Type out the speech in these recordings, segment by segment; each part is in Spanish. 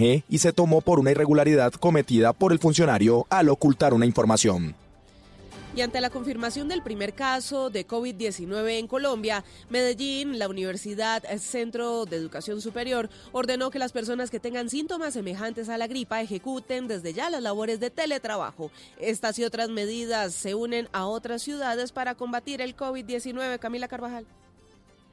y se tomó por una irregularidad cometida por el funcionario al ocultar una información. Y ante la confirmación del primer caso de COVID-19 en Colombia, Medellín, la Universidad Centro de Educación Superior, ordenó que las personas que tengan síntomas semejantes a la gripa ejecuten desde ya las labores de teletrabajo. Estas y otras medidas se unen a otras ciudades para combatir el COVID-19. Camila Carvajal.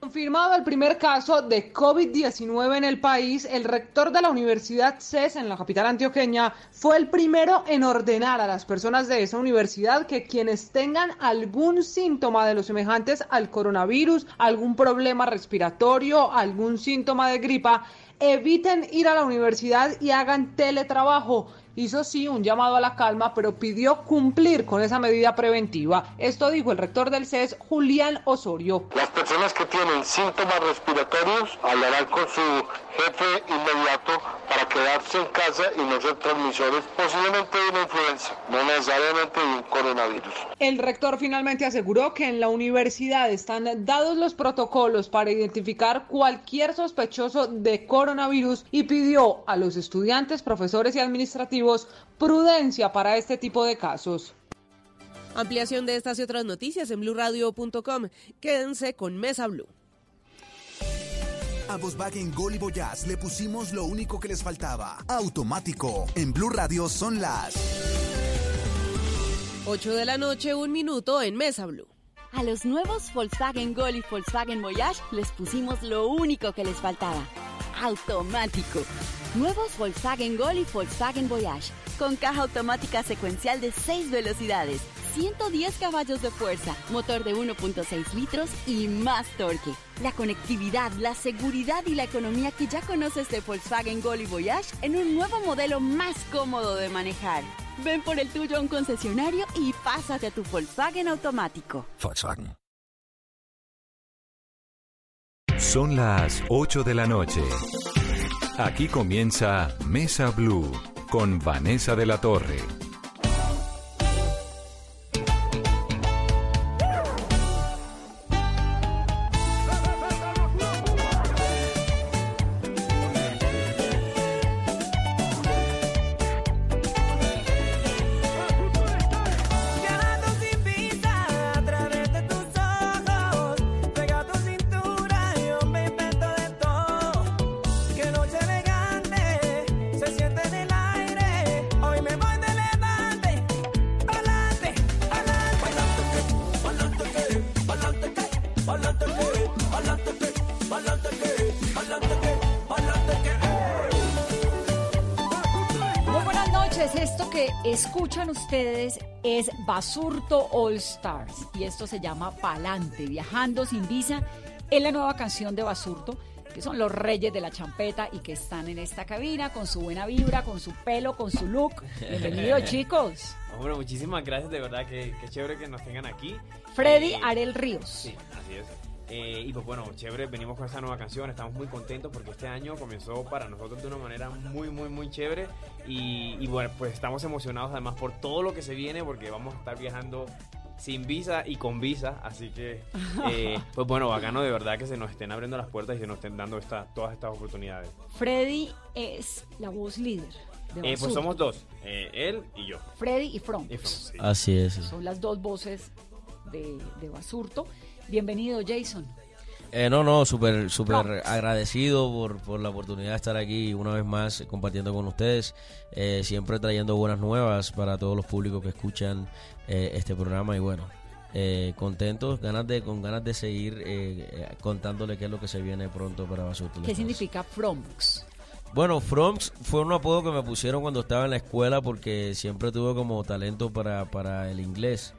Confirmado el primer caso de COVID-19 en el país, el rector de la Universidad CES en la capital antioqueña fue el primero en ordenar a las personas de esa universidad que quienes tengan algún síntoma de los semejantes al coronavirus, algún problema respiratorio, algún síntoma de gripa, eviten ir a la universidad y hagan teletrabajo hizo sí un llamado a la calma, pero pidió cumplir con esa medida preventiva. Esto dijo el rector del CES, Julián Osorio. Las personas que tienen síntomas respiratorios hablarán con su jefe inmediato para quedarse en casa y no ser transmisores posiblemente de una influenza, no necesariamente de un coronavirus. El rector finalmente aseguró que en la universidad están dados los protocolos para identificar cualquier sospechoso de coronavirus y pidió a los estudiantes, profesores y administrativos prudencia para este tipo de casos. Ampliación de estas y otras noticias en blurradio.com. Quédense con Mesa Blue. A Volkswagen Gol y Voyage le pusimos lo único que les faltaba. Automático. En Blue Radio son las 8 de la noche, un minuto en Mesa Blue. A los nuevos Volkswagen Gol y Volkswagen Voyage les pusimos lo único que les faltaba. Automático. Nuevos Volkswagen Gol y Volkswagen Voyage. Con caja automática secuencial de 6 velocidades 110 caballos de fuerza, motor de 1.6 litros y más torque. La conectividad, la seguridad y la economía que ya conoces de Volkswagen Gol y Voyage en un nuevo modelo más cómodo de manejar. Ven por el tuyo a un concesionario y pásate a tu Volkswagen automático. Volkswagen. Son las 8 de la noche. Aquí comienza Mesa Blue con Vanessa de la Torre. Es Basurto All Stars y esto se llama Palante, viajando sin visa. Es la nueva canción de Basurto, que son los reyes de la champeta y que están en esta cabina con su buena vibra, con su pelo, con su look. Bienvenidos chicos. Bueno, muchísimas gracias, de verdad que, chévere que nos tengan aquí. Freddy eh, Arel Ríos. Sí, así es. Eh, y pues bueno, chévere, venimos con esta nueva canción, estamos muy contentos porque este año comenzó para nosotros de una manera muy, muy, muy chévere. Y, bueno, pues estamos emocionados además por todo lo que se viene porque vamos a estar viajando sin visa y con visa, así que eh, pues bueno, bacano de verdad que se nos estén abriendo las puertas y se nos estén dando esta, todas estas oportunidades. Freddy es la voz líder. De eh, pues somos dos, él y yo. Freddy y From. Así es. Son las dos voces de, de Basurto. Bienvenido, Jason. Eh, no, no, súper súper agradecido por, la oportunidad de estar aquí una vez más compartiendo con ustedes, eh, siempre trayendo buenas nuevas para todos los públicos que escuchan eh, este programa y bueno, contentos, ganas de con ganas de seguir contándole qué es lo que se viene pronto para Basurto. ¿Qué significa Fromx? Bueno, Fromx fue un apodo que me pusieron cuando estaba en la escuela porque siempre tuve como talento para, para el inglés.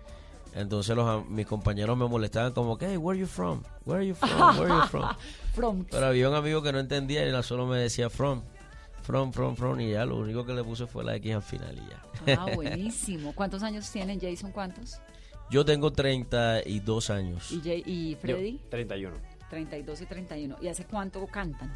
Entonces los, mis compañeros me molestaban como hey, where are you from? Where are you from? Where are you from? from. Pero había un amigo que no entendía y él solo me decía from. From, from, from, y ya lo único que le puse fue la X al final y ya. Ah, buenísimo. ¿Cuántos años tienen, Jason? ¿Cuántos? Yo tengo 32 años. ¿Y, y Freddy? Yo, 31. 32 y 31. ¿Y hace cuánto cantan?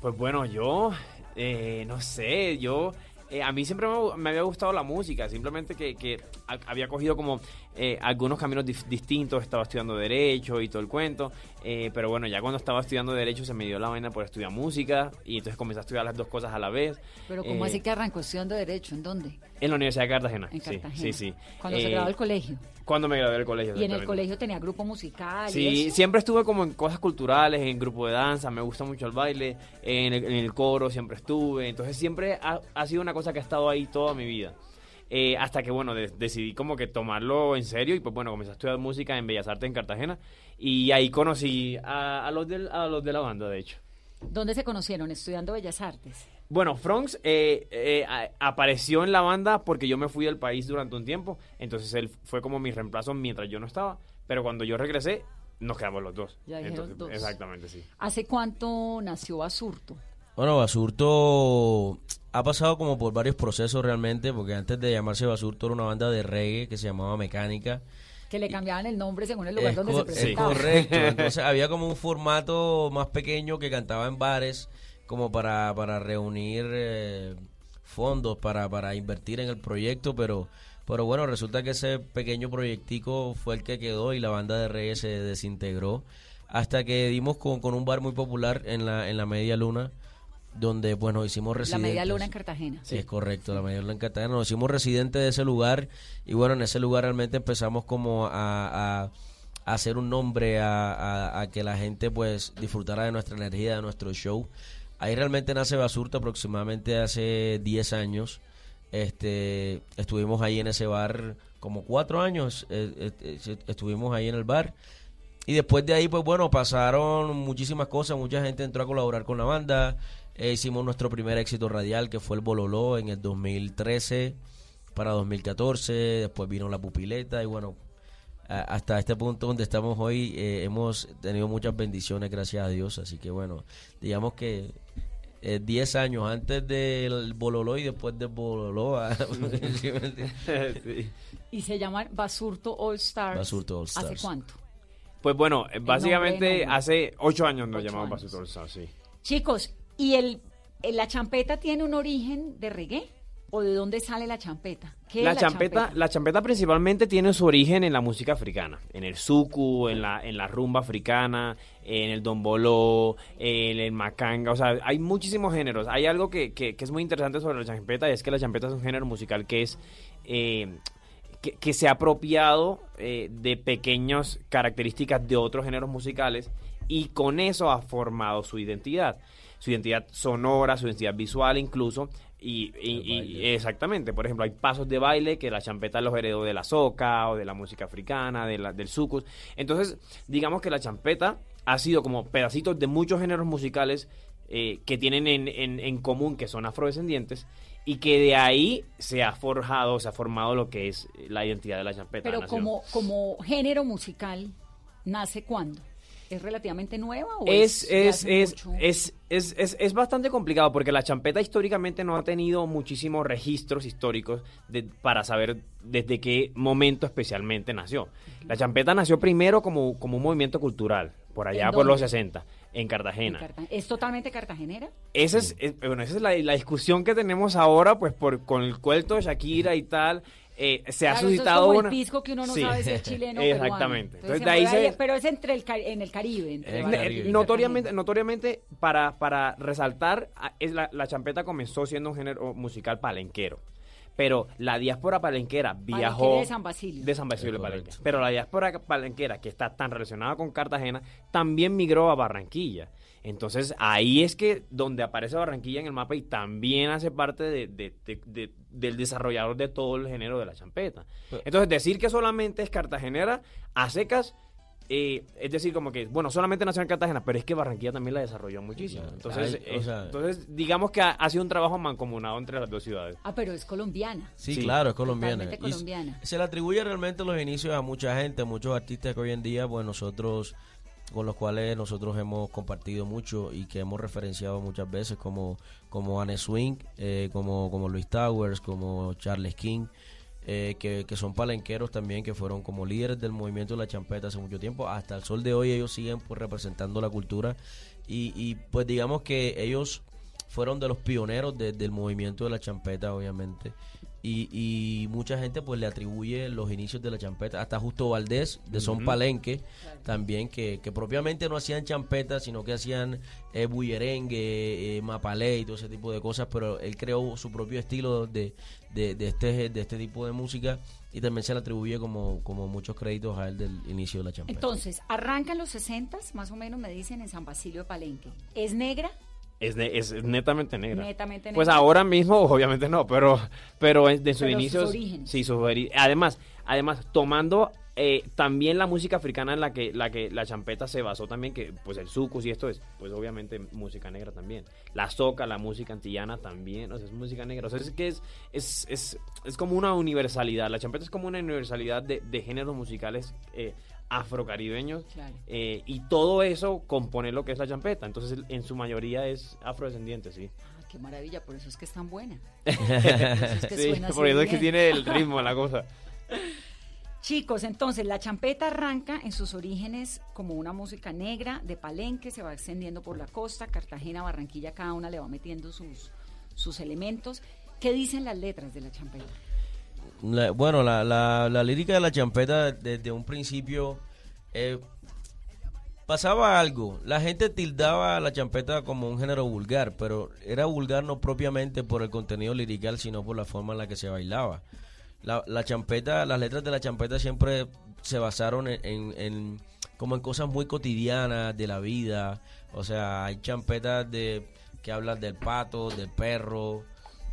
Pues bueno, yo, eh, no sé, yo eh, a mí siempre me, me había gustado la música, simplemente que, que ha- había cogido como eh, algunos caminos dif- distintos, estaba estudiando Derecho y todo el cuento, eh, pero bueno, ya cuando estaba estudiando Derecho se me dio la vaina por estudiar música y entonces comencé a estudiar las dos cosas a la vez. Pero ¿cómo Eh, así que arrancó estudiando Derecho? ¿En dónde? En la Universidad de Cartagena. En sí, Cartagena. Sí, sí. Cuando se Eh, graduó del colegio. Cuando me gradué del colegio. Y en el colegio tenía grupo musical. Sí, siempre estuve como en cosas culturales, en grupo de danza, me gusta mucho el baile, en el, en el coro siempre estuve, entonces siempre ha, ha sido una cosa que ha estado ahí toda mi vida. Eh, hasta que, bueno, de- decidí como que tomarlo en serio y pues bueno, comencé a estudiar música en Bellas Artes en Cartagena y ahí conocí a, a los, del- a los de la banda, de hecho. ¿Dónde se conocieron? Estudiando Bellas Artes. Bueno, Fronx eh, eh, apareció en la banda porque yo me fui del país durante un tiempo, entonces él fue como mi reemplazo mientras yo no estaba, pero cuando yo regresé nos quedamos los dos. Ya Entonces, dos. Exactamente, sí. ¿Hace cuánto nació Basurto? Bueno, Basurto ha pasado como por varios procesos realmente, porque antes de llamarse Basurto era una banda de reggae que se llamaba Mecánica. Que le cambiaban el nombre según el lugar Es, donde se es presentaba. correcto. Entonces había como un formato más pequeño que cantaba en bares, como para, para reunir eh, fondos, para, para invertir en el proyecto, pero, pero bueno, resulta que ese pequeño proyectico fue el que quedó y la banda de reggae se desintegró. Hasta que dimos con, con un bar muy popular en la, en la Media Luna, donde pues nos hicimos La residentes. Media Luna en Cartagena. Sí, es correcto, la mayor en Cartagena. Nos hicimos residentes de ese lugar y bueno, en ese lugar realmente empezamos como a, a- a hacer un nombre, a, a- a que la gente pues disfrutara de nuestra energía, de nuestro show. Ahí realmente nace Basurto aproximadamente hace 10 años. Este, estuvimos ahí en ese bar como cuatro años, eh, eh, eh, estuvimos ahí en el bar. Y después de ahí, pues bueno, pasaron muchísimas cosas, mucha gente entró a colaborar con la banda, eh, hicimos nuestro primer éxito radial que fue el Bololó en el 2013 para 2014, después vino la pupileta y bueno, hasta este punto donde estamos hoy eh, hemos tenido muchas bendiciones, gracias a Dios, así que bueno, digamos que eh, 10 años antes del Bololó y después del Bololó. ah, ¿sí? Y se llaman Basurto All Stars. Basurto All ¿Hace Stars. cuánto? Pues bueno, eh, básicamente nombre, nombre. hace ocho años nos Ocho llamamos años. Pastor Sol, sí. Chicos, ¿y el, la champeta tiene un origen de reggae? ¿O de dónde sale la champeta? ¿Qué La es champeta, la champeta principalmente tiene su origen en la música africana, en el suku, en la, en la rumba africana, en el domboló, en el macanga, o sea, hay muchísimos géneros. Hay algo que, que- que es muy interesante sobre la champeta y es que la champeta es un género musical que es eh, que, que se ha apropiado eh, de pequeñas características de otros géneros musicales y con eso ha formado su identidad, su identidad sonora, su identidad visual incluso. Y, y- y- exactamente, por ejemplo, hay pasos de baile que la champeta los heredó de la soca o de la música africana, de la- del sucus. Entonces, digamos que la champeta ha sido como pedacitos de muchos géneros musicales eh, que tienen en, en- en común que son afrodescendientes y que de ahí se ha forjado, se ha formado lo que es la identidad de la champeta. Pero como, como género musical, ¿nace cuándo? ¿Es relativamente nueva o es, es, es, es, es, es, es bastante complicado porque la champeta históricamente no ha tenido muchísimos registros históricos de- para saber desde qué momento especialmente nació. La champeta nació primero como, como un movimiento cultural, por allá ¿En por los dónde? 60, en En Cartagena. Carta- ¿Es totalmente cartagenera? Esa es, es- bueno, esa es la, la discusión que tenemos ahora, pues por con el cuento de Shakira y tal. Eh, se ha eso es suscitado como una. el pisco que uno no Sí. sabe si es chileno peruano. Exactamente. Entonces, Entonces, de ahí se ahí, Pero es entre el, en el Caribe. entre el Caribe. y notoriamente, notoriamente para, para resaltar, a- es la, la champeta comenzó siendo un género musical palenquero. Pero la diáspora palenquera viajó Palenquera de San Basilio. de San Basilio Es de Palenque. correcto. Pero la diáspora palenquera, que está tan relacionada con Cartagena, también migró a Barranquilla. Entonces ahí es que donde aparece Barranquilla en el mapa y también hace parte de- de- de- de- del desarrollador de todo el género de la champeta. Entonces decir que solamente es cartagenera a secas, eh, es decir, como que, bueno, solamente nació en Cartagena, pero es que Barranquilla también la desarrolló muchísimo. Claro. Entonces, Ay, o eh, sea- entonces digamos que ha, ha sido un trabajo mancomunado entre las dos ciudades. Ah, pero es colombiana. Sí, Sí. claro, es colombiana. Y colombiana. se le atribuye realmente los inicios a mucha gente, a muchos artistas que hoy en día, pues nosotros, con los cuales nosotros hemos compartido mucho y que hemos referenciado muchas veces, como, como Anne Swing, eh, como, como Luis Towers, como Charles King. eh, que, que son palenqueros también, que fueron como líderes del movimiento de la champeta hace mucho tiempo. Hasta el sol de hoy ellos siguen pues representando la cultura y, y pues digamos que ellos fueron de los pioneros de- del movimiento de la champeta, obviamente. Y, y mucha gente pues le atribuye los inicios de la champeta, hasta Justo Valdés de Son. Palenque, también que, que propiamente no hacían champeta, sino que hacían eh, bullerengue, eh, mapalé y todo ese tipo de cosas, pero él creó su propio estilo de, de, de este, de este tipo de música y también se le atribuye como, como muchos créditos a él del inicio de la champeta. Entonces, arrancan los 60 más o menos me dicen en San Basilio de Palenque. ¿Es negra? Es, es netamente negra. Netamente Pues negra. ahora mismo, obviamente no, pero, pero de sus Pero sus inicios. orígenes. Sí, sus ori- Además, además, tomando eh, también la música africana en la que, la que la champeta se basó también, que pues el sucus y esto es, pues obviamente música negra también. La soca, la música antillana también, o sea, es música negra. O sea, es que es, es, es, es como una universalidad. La champeta es como una universalidad de, de géneros musicales eh, afrocaribeños. Claro. eh, y todo eso compone lo que es la champeta. Entonces, en su mayoría es afrodescendiente, sí. Ah, qué maravilla, por eso es que es tan buena. Sí, suena así por eso es que tiene el ritmo la cosa. Chicos, entonces la champeta arranca en sus orígenes como una música negra de Palenque, se va extendiendo por la costa, Cartagena, Barranquilla, cada una le va metiendo sus, sus elementos. ¿Qué dicen las letras de la champeta? Bueno, la, la, la lírica de la champeta desde un principio eh, pasaba algo. La gente tildaba la champeta como un género vulgar, pero era vulgar no propiamente por el contenido lirical, sino por la forma en la que se bailaba. La, la champeta, las letras de la champeta siempre se basaron en, en- en- como en cosas muy cotidianas de la vida. O sea, hay champetas de que hablan del pato, del perro,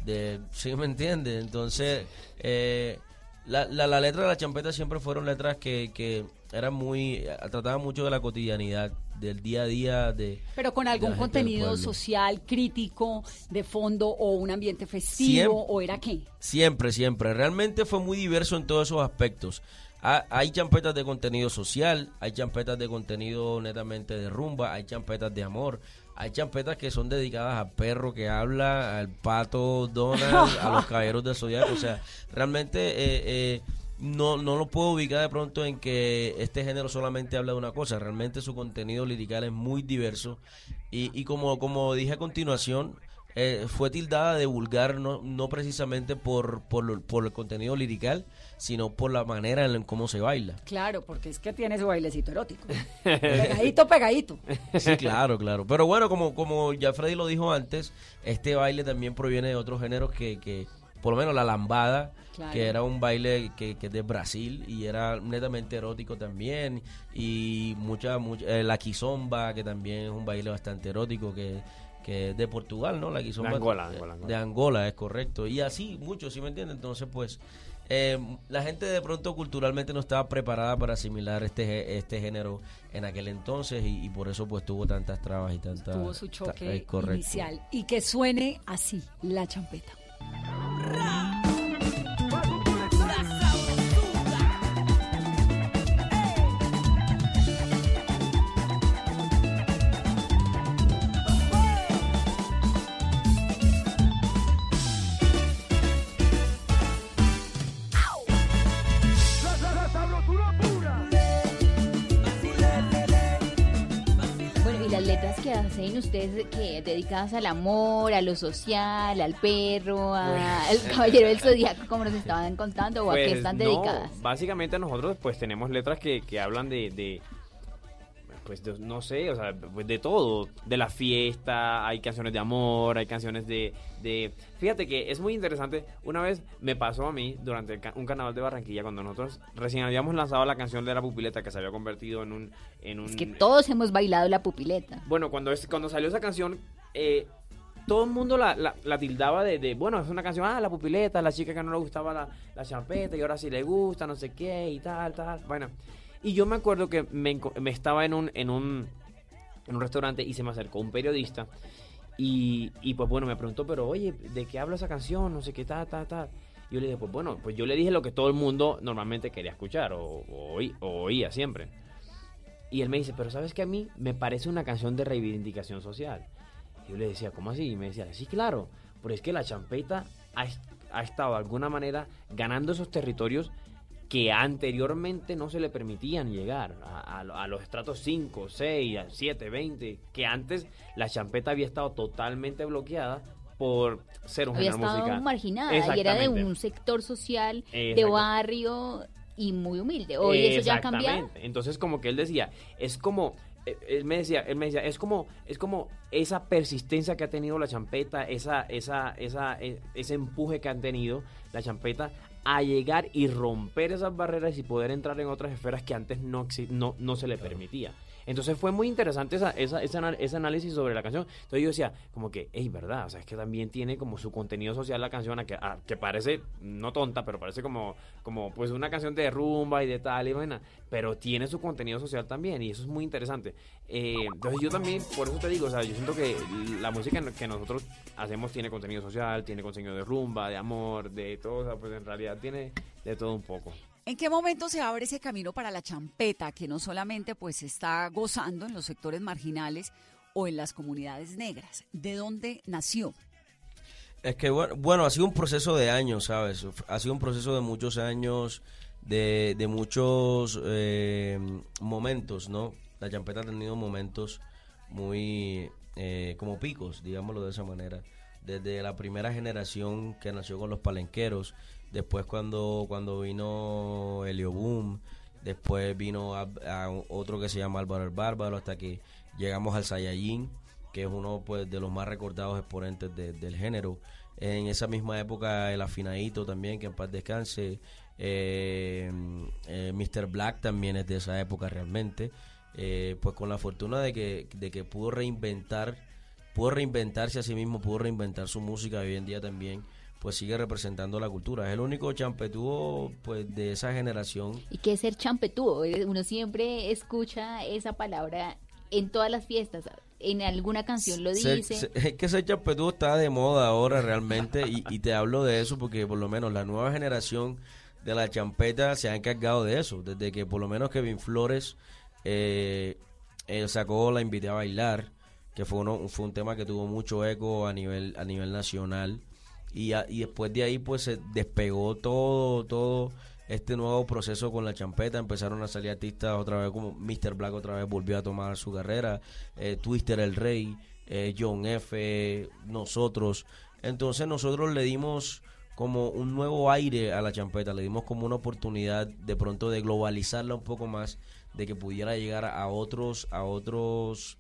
de ¿sí me entiendes? Entonces, eh, la, la, la letra de la champeta siempre fueron letras que, que eran muy, eh, trataban mucho de la cotidianidad, del día a día de Pero con algún contenido social, crítico, de fondo o un ambiente festivo, Siempre. o era qué? Siempre, siempre. Realmente fue muy diverso en todos esos aspectos. Ha- Hay champetas de contenido social, hay champetas de contenido netamente de rumba, hay champetas de amor, hay champetas que son dedicadas al perro que habla, al pato Donald, a los caballeros del zodiaco. O sea, realmente eh, eh, no, no lo puedo ubicar de pronto en que este género solamente habla de una cosa. Realmente su contenido lirical es muy diverso. Y, y como, como dije a continuación, eh, fue tildada de vulgar no, no precisamente por, por, por el contenido lirical, sino por la manera en cómo se baila. Claro, porque es que tiene su bailecito erótico. pegadito, pegadito. Sí, claro, claro. Pero bueno, como, como ya Freddy lo dijo antes, este baile también proviene de otros géneros que, que por lo menos la lambada, Claro. que era un baile que, que es de Brasil y era netamente erótico también. Y mucha, mucha eh, la quizomba, que también es un baile bastante erótico, que, que es de Portugal, ¿no? La quizomba. De Angola, Angola, Angola. De Angola, es correcto. Y así, muchos, ¿sí me entiendes? Entonces, pues, eh, la gente de pronto culturalmente no estaba preparada para asimilar este, este género en aquel entonces y, y por eso pues tuvo tantas trabas y tantas... Tuvo su ta- choque correcto. inicial. Y que suene así, la champeta. Ustedes que dedicadas al amor, a lo social, al perro, al caballero del zodiaco, como nos estaban contando, o a qué Pues, están no, dedicadas. básicamente nosotros pues tenemos letras que, que hablan de, de, pues de- no sé, o sea, pues, de todo, de la fiesta, hay canciones de amor, hay canciones de, de... Fíjate que es muy interesante, una vez me pasó a mí durante un carnaval de Barranquilla, cuando nosotros recién habíamos lanzado la canción de la pupileta que se había convertido en un... En un Es que todos hemos bailado la pupileta. bueno, cuando, es, cuando salió esa canción, eh, todo el mundo la, la- la tildaba de, de, bueno, es una canción, ah, la pupileta, la chica que no le gustaba la, la champeta y ahora sí le gusta, no sé qué y tal, tal. Bueno, y yo me acuerdo que me, me estaba en un, en, un, en un restaurante y se me acercó un periodista y, y pues bueno, me preguntó, pero oye, ¿de qué habla esa canción? No sé qué, tal, tal, tal. Y yo le dije, pues bueno, pues yo le dije lo que todo el mundo normalmente quería escuchar o, o oí- o oía siempre. Y él me dice, pero ¿sabes que a mí me parece una canción de reivindicación social? Y yo le decía, ¿cómo así? Y me decía, sí, claro, pero es que la champeta ha, ha estado de alguna manera ganando esos territorios que anteriormente no se le permitían llegar a, a- a los estratos 5, 6, 7, 20, que antes la champeta había estado totalmente bloqueada por ser un Había género estado marginada y era de un sector social, de barrio y muy humilde. Hoy eso ya ha cambiado. Entonces como que él decía, es como eh, él me decía, él me decía, es como es como esa persistencia que ha tenido la champeta, esa esa esa eh, ese empuje que han tenido la champeta a llegar y romper esas barreras y poder entrar en otras esferas que antes no no, no se le permitía. Entonces fue muy interesante esa, esa, ese, ana- ese análisis sobre la canción. Entonces yo decía, como que, es verdad, o sea, es que también tiene como su contenido social la canción, a- que parece, no tonta, pero parece como, como pues una canción de rumba y de tal y vaina, pero tiene su contenido social también y eso es muy interesante. Eh, entonces yo también, por eso te digo, o sea, yo siento que la música que nosotros hacemos tiene contenido social, tiene contenido de rumba, de amor, de todo, o sea, pues en realidad tiene de todo un poco. ¿En qué momento se abre ese camino para la champeta, que no solamente pues está gozando en los sectores marginales o en las comunidades negras? ¿De dónde nació? Es que bueno, bueno, ha sido un proceso de años, ¿sabes? Ha sido un proceso de muchos años, de, de muchos eh, momentos, ¿no? La champeta ha tenido momentos muy eh, como picos, digámoslo de esa manera. Desde la primera generación que nació con los palenqueros, después cuando, cuando vino Helio Boom, después vino a, otro que se llama Álvaro el Bárbaro, hasta que llegamos al Saiyajin, que es uno pues de los más recordados exponentes de- del género. En esa misma época el afinadito también, que en paz descanse. Eh, eh, Mr. Black también es de esa época realmente. Eh, pues con la fortuna de que, de que pudo reinventar, pudo reinventarse a sí mismo, pudo reinventar su música hoy en día también pues sigue representando la cultura. Es el único champetúo pues de esa generación ¿Y qué es ser champetúo? Eh, Uno siempre escucha esa palabra en todas las fiestas. En alguna canción lo dice. es que ser champetúo está de moda ahora realmente y, y te hablo de eso porque por lo menos la nueva generación de la champeta se ha encargado de eso. Desde que por lo menos Kevin Flores eh, eh, sacó La Invité a Bailar, que fue, uno, fue un tema que tuvo mucho eco a nivel, a nivel nacional. Y, a- y después de ahí pues se despegó todo, todo este nuevo proceso con la champeta. Empezaron a salir artistas otra vez como Mr. Black otra vez volvió a tomar su carrera, eh, Twister el Rey, eh, John F, nosotros. Entonces nosotros le dimos como un nuevo aire a la champeta, le dimos como una oportunidad de pronto de globalizarla un poco más, de que pudiera llegar a otros, a otros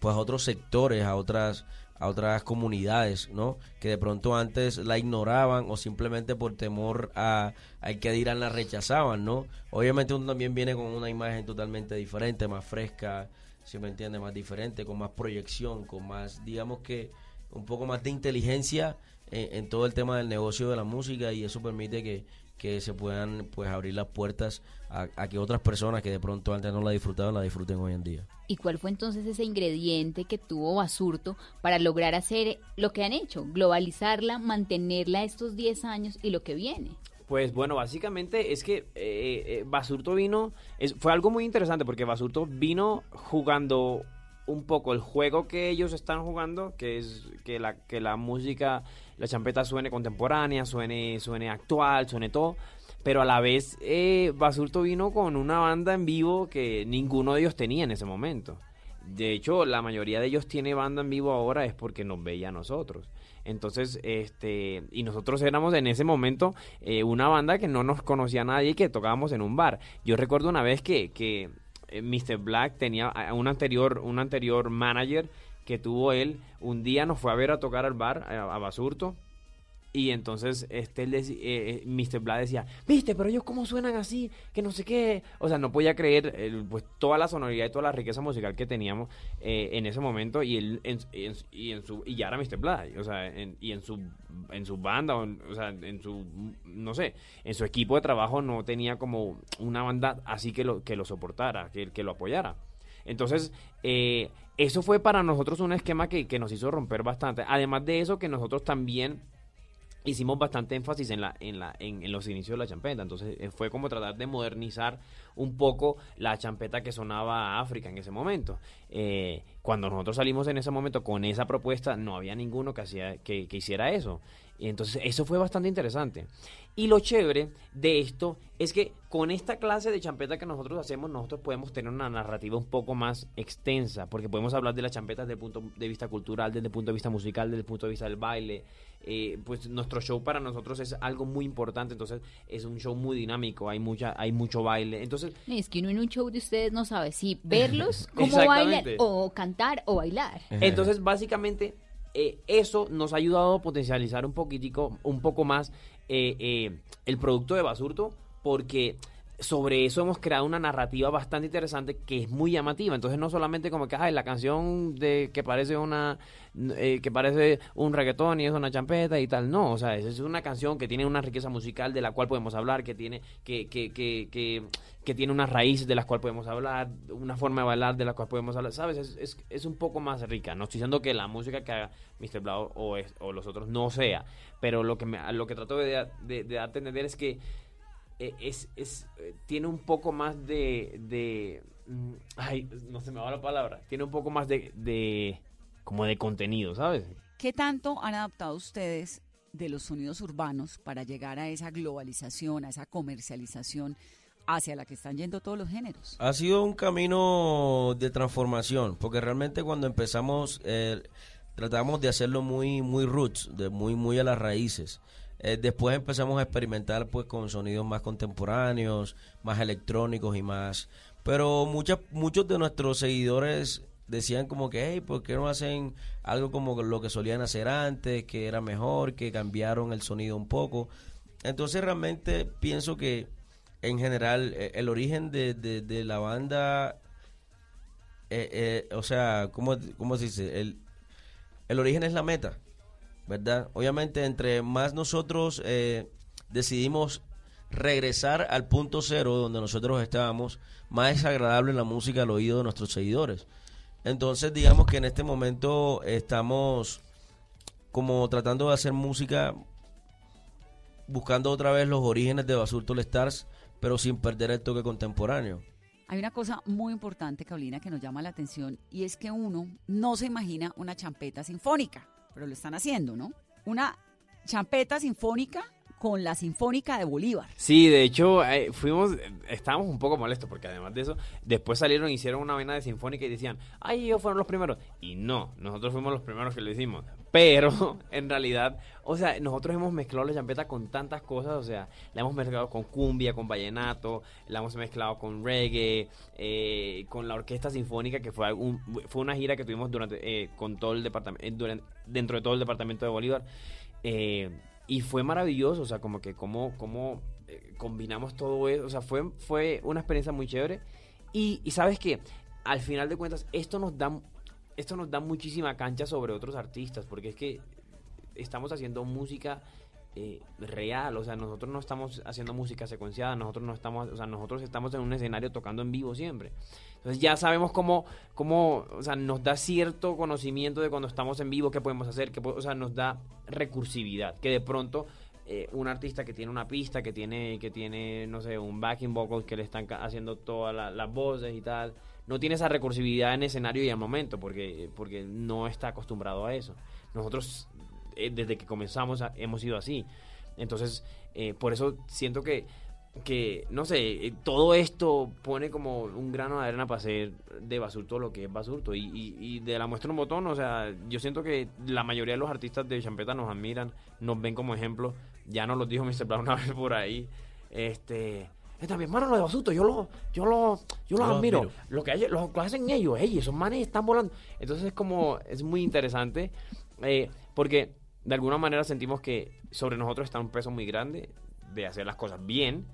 pues a otros sectores, a otras a otras comunidades, ¿no? Que de pronto antes la ignoraban o simplemente por temor a al que dirán la rechazaban, ¿no? Obviamente uno también viene con una imagen totalmente diferente, más fresca, si me entiende, más diferente, con más proyección, con más, digamos que un poco más de inteligencia en, en todo el tema del negocio de la música y eso permite que, que se puedan pues abrir las puertas a, a que otras personas que de pronto antes no la disfrutaban la disfruten hoy en día. ¿Y cuál fue entonces ese ingrediente que tuvo Basurto para lograr hacer lo que han hecho? Globalizarla, mantenerla estos 10 años y lo que viene. Pues bueno, básicamente es que eh, eh, Basurto vino, es, fue algo muy interesante porque Basurto vino jugando un poco el juego que ellos están jugando, que es que la, que la música, la champeta suene contemporánea, suene, suene actual, suene todo, pero a la vez eh, Basurto vino con una banda en vivo que ninguno de ellos tenía en ese momento. De hecho, la mayoría de ellos tiene banda en vivo ahora es porque nos veía a nosotros. Entonces, este, y nosotros éramos en ese momento eh, una banda que no nos conocía a nadie y que tocábamos en un bar. Yo recuerdo una vez que, que eh, Mr. Black tenía un anterior, un anterior manager que tuvo él, un día nos fue a ver a tocar al bar, a, a Basurto, y entonces este eh, eh, Mr. Black decía, viste, pero ellos cómo suenan así, que no sé qué. O sea, no podía creer pues toda la sonoridad y toda la riqueza musical que teníamos eh, en ese momento y él en, y en su y ya era Mr. Black, o sea, en- y en su en su banda, o, sea, en su no sé, en su equipo de trabajo no tenía como una banda así que lo que lo soportara, que, lo apoyara. Entonces, eh, eso fue para nosotros un esquema que, que nos hizo romper bastante. Además de eso, que nosotros también hicimos bastante énfasis en la en la en, en los inicios de la champeta entonces eh, fue como tratar de modernizar un poco la champeta que sonaba a África en ese momento Eh, cuando nosotros salimos en ese momento con esa propuesta no había ninguno que hacía que, que hiciera eso Y entonces eso fue bastante interesante. Y lo chévere de esto es que con esta clase de champeta que nosotros hacemos, nosotros podemos tener una narrativa un poco más extensa, porque podemos hablar de las champetas desde el punto de vista cultural, desde el punto de vista musical, desde el punto de vista del baile. Eh, pues nuestro show para nosotros es algo muy importante, entonces es un show muy dinámico, hay mucha, hay mucho baile. Entonces, Es que uno en un show de ustedes no sabe si verlos, cómo Exactamente. o cantar o bailar. Entonces, básicamente, eh, eso nos ha ayudado a potencializar un poquitico, un poco más eh, eh, el producto de Basurto, porque sobre eso hemos creado una narrativa bastante interesante que es muy llamativa. Entonces, no solamente como que, ay, la canción de que parece una eh, que parece un reggaetón y es una champeta y tal. No, o sea, es, una canción que tiene una riqueza musical de la cual podemos hablar, que tiene que, que, que, que, que tiene unas raíces de las cuales podemos hablar, una forma de bailar de la cual podemos hablar, ¿sabes? Es, es, es un poco más rica. No estoy diciendo que la música que haga Mr. Blau o, o los otros no sea, pero lo que, me, lo que trato de, de, de entender es que es, es, eh, tiene un poco más de, de mm, ay, no se me va la palabra, tiene un poco más de, de como de contenido, ¿sabes? ¿Qué tanto han adaptado ustedes de los sonidos urbanos para llegar a esa globalización, a esa comercialización hacia la que están yendo todos los géneros? Ha sido un camino de transformación, porque realmente cuando empezamos eh, tratamos de hacerlo muy muy roots, de muy muy a las raíces. Eh, después empezamos a experimentar pues con sonidos más contemporáneos, más electrónicos y más. Pero muchos de nuestros seguidores decían como que, hey, ¿por qué no hacen algo como lo que solían hacer antes, que era mejor, que cambiaron el sonido un poco? Entonces realmente pienso que en general eh, el origen de, de- la banda, eh, o sea, ¿cómo, cómo se dice? El, el origen es la meta, ¿verdad? Obviamente entre más nosotros eh, decidimos regresar al punto cero donde nosotros estábamos, más es agradable la música al oído de nuestros seguidores. Entonces digamos que en este momento estamos como tratando de hacer música buscando otra vez los orígenes de Basurto All Stars, pero sin perder el toque contemporáneo. Hay una cosa muy importante, Carolina, que nos llama la atención y es que uno no se imagina una champeta sinfónica, pero lo están haciendo, ¿no? Una champeta sinfónica con la sinfónica de Bolívar. Sí, de hecho, eh, fuimos, estábamos un poco molestos porque además de eso, después salieron hicieron una vaina de sinfónica y decían, ay, ellos fueron los primeros. Y no, nosotros fuimos los primeros que lo hicimos. Pero, en realidad, o sea, nosotros hemos mezclado la champeta con tantas cosas, o sea, la hemos mezclado con cumbia, con vallenato, la hemos mezclado con reggae, eh, con la orquesta sinfónica, que fue, fue una gira que tuvimos durante, eh, con todo el departamento, dentro de todo el departamento de Bolívar. Eh, y fue maravilloso, o sea, como que como eh, combinamos todo eso, o sea, fue, fue una experiencia muy chévere. Y, y sabes que al final de cuentas, esto nos da, esto nos da muchísima cancha sobre otros artistas, porque es que estamos haciendo música eh, real, o sea, nosotros no estamos haciendo música secuenciada, nosotros no estamos, o sea, nosotros estamos en un escenario tocando en vivo siempre. Entonces ya sabemos cómo, cómo, o sea, nos da cierto conocimiento de cuando estamos en vivo, qué podemos hacer, qué o sea, nos da recursividad, que de pronto eh, un artista que tiene una pista, que tiene, que tiene, no sé, un backing vocal, que le están haciendo todas la- las voces y tal, no tiene esa recursividad en escenario y al momento, porque, porque no está acostumbrado a eso. Nosotros, eh, desde que comenzamos, hemos sido así. Entonces, eh, por eso siento que, que, no sé, eh, todo esto pone como un grano de arena para hacer de Basurto lo que es Basurto. Y, y, y de la muestra un botón, o sea, yo siento que la mayoría de los artistas de Champeta nos admiran, nos ven como ejemplo. Ya nos lo dijo Mr. Brown una vez por ahí. Este. Esta, mi hermano, lo de Basurto, yo lo, yo lo, yo los admiro. admiro. Lo que, hay- lo hacen ellos, ellos, esos manes están volando. Entonces es como, es muy interesante, eh, porque de alguna manera sentimos que sobre nosotros está un peso muy grande de hacer las cosas bien.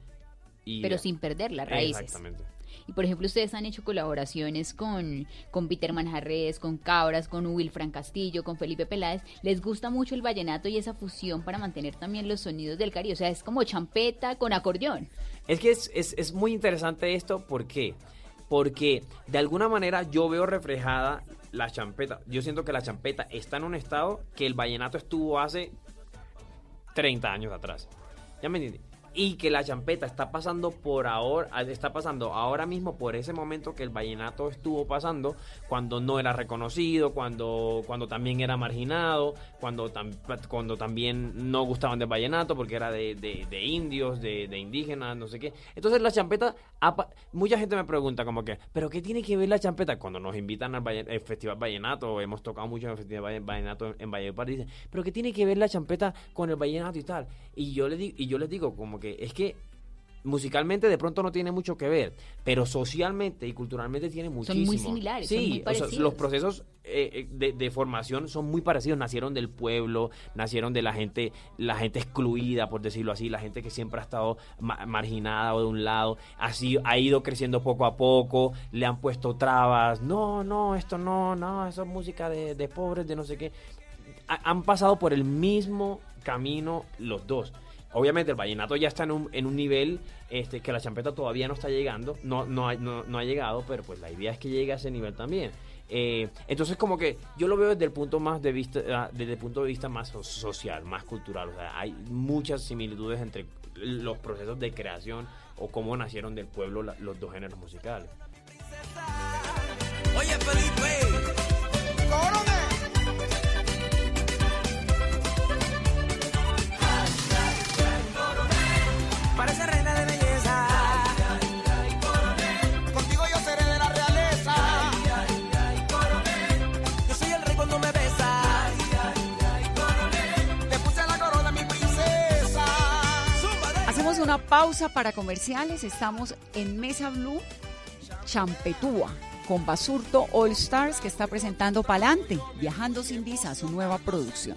Y Pero sin perder las raíces. Exactamente. Y por ejemplo, ustedes han hecho colaboraciones con, con Peter Manjarres, con Cabras, con Wilfran Castillo, con Felipe Peláez. Les gusta mucho el vallenato y esa fusión para mantener también los sonidos del Caribe. O sea, es como champeta con acordeón. Es que es, es, es muy interesante esto, ¿por qué? Porque de alguna manera yo veo reflejada la champeta. Yo siento que la champeta está en un estado que el vallenato estuvo hace 30 años atrás. ¿Ya me entiendes? Y que la champeta está pasando por ahora, está pasando ahora mismo por ese momento que el vallenato estuvo pasando, cuando no era reconocido, cuando, cuando también era marginado, cuando, cuando también no gustaban del vallenato porque era de, de, indios, de, de, indígenas, no sé qué. Entonces la champeta, mucha gente me pregunta como que, ¿pero qué tiene que ver la champeta? Cuando nos invitan al Festival Vallenato, hemos tocado mucho en el Festival Vallenato en, Valledupar, dicen, ¿pero qué tiene que ver la champeta con el vallenato y tal? Y yo, le y yo les digo como que es que musicalmente de pronto no tiene mucho que ver, pero socialmente y culturalmente tiene muchísimo. Son muy similares, sí, los procesos eh, eh, de, formación son muy parecidos, nacieron del pueblo, nacieron de la gente, la gente excluida, por decirlo así, la gente que siempre ha estado marginada o de un lado, así ha ido creciendo poco a poco, le han puesto trabas, no, no, esto no, no, eso es música de, de pobres, de no sé qué. han pasado por el mismo camino los dos. Obviamente el vallenato ya está en un, en un nivel este, que la champeta todavía no está llegando, no, no, ha, no, ha llegado, pero pues la idea es que llegue a ese nivel también. Eh, entonces como que yo lo veo desde el punto más de vista, ah, desde el punto de vista más social, más cultural. O sea, hay muchas similitudes entre los procesos de creación o cómo nacieron del pueblo los dos géneros musicales. Oye Felipe, una pausa para comerciales. Estamos en Mesa Blue, Champetúa, con Basurto All Stars, que está presentando Palante, Viajando sin Visa, su nueva producción.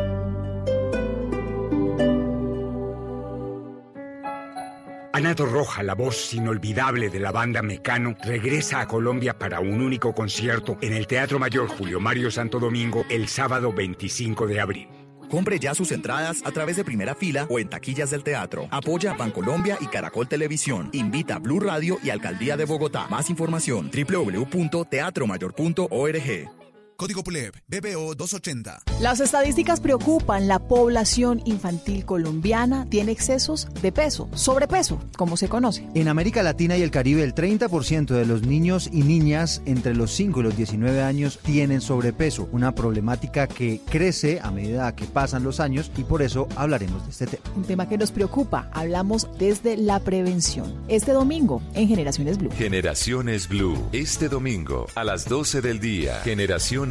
Anato Roja, la voz inolvidable de la banda Mecano, regresa a Colombia para un único concierto en el Teatro Mayor Julio Mario Santo Domingo el sábado 25 de abril. Compre ya sus entradas a través de primera fila o en taquillas del teatro. Apoya a Bancolombia y Caracol Televisión. Invita a Blue Radio y Alcaldía de Bogotá. Más información www.teatromayor.org. Código PULEB, BBO 280. Las estadísticas preocupan. La población infantil colombiana tiene excesos de peso, sobrepeso, como se conoce. En América Latina y el Caribe, el 30% de los niños y niñas entre los 5 y los 19 años tienen sobrepeso, una problemática que crece a medida que pasan los años y por eso hablaremos de este tema. Un tema que nos preocupa. Hablamos desde la prevención. Este domingo en Generaciones Blue. Generaciones Blue. Este domingo a las 12 del día. Generaciones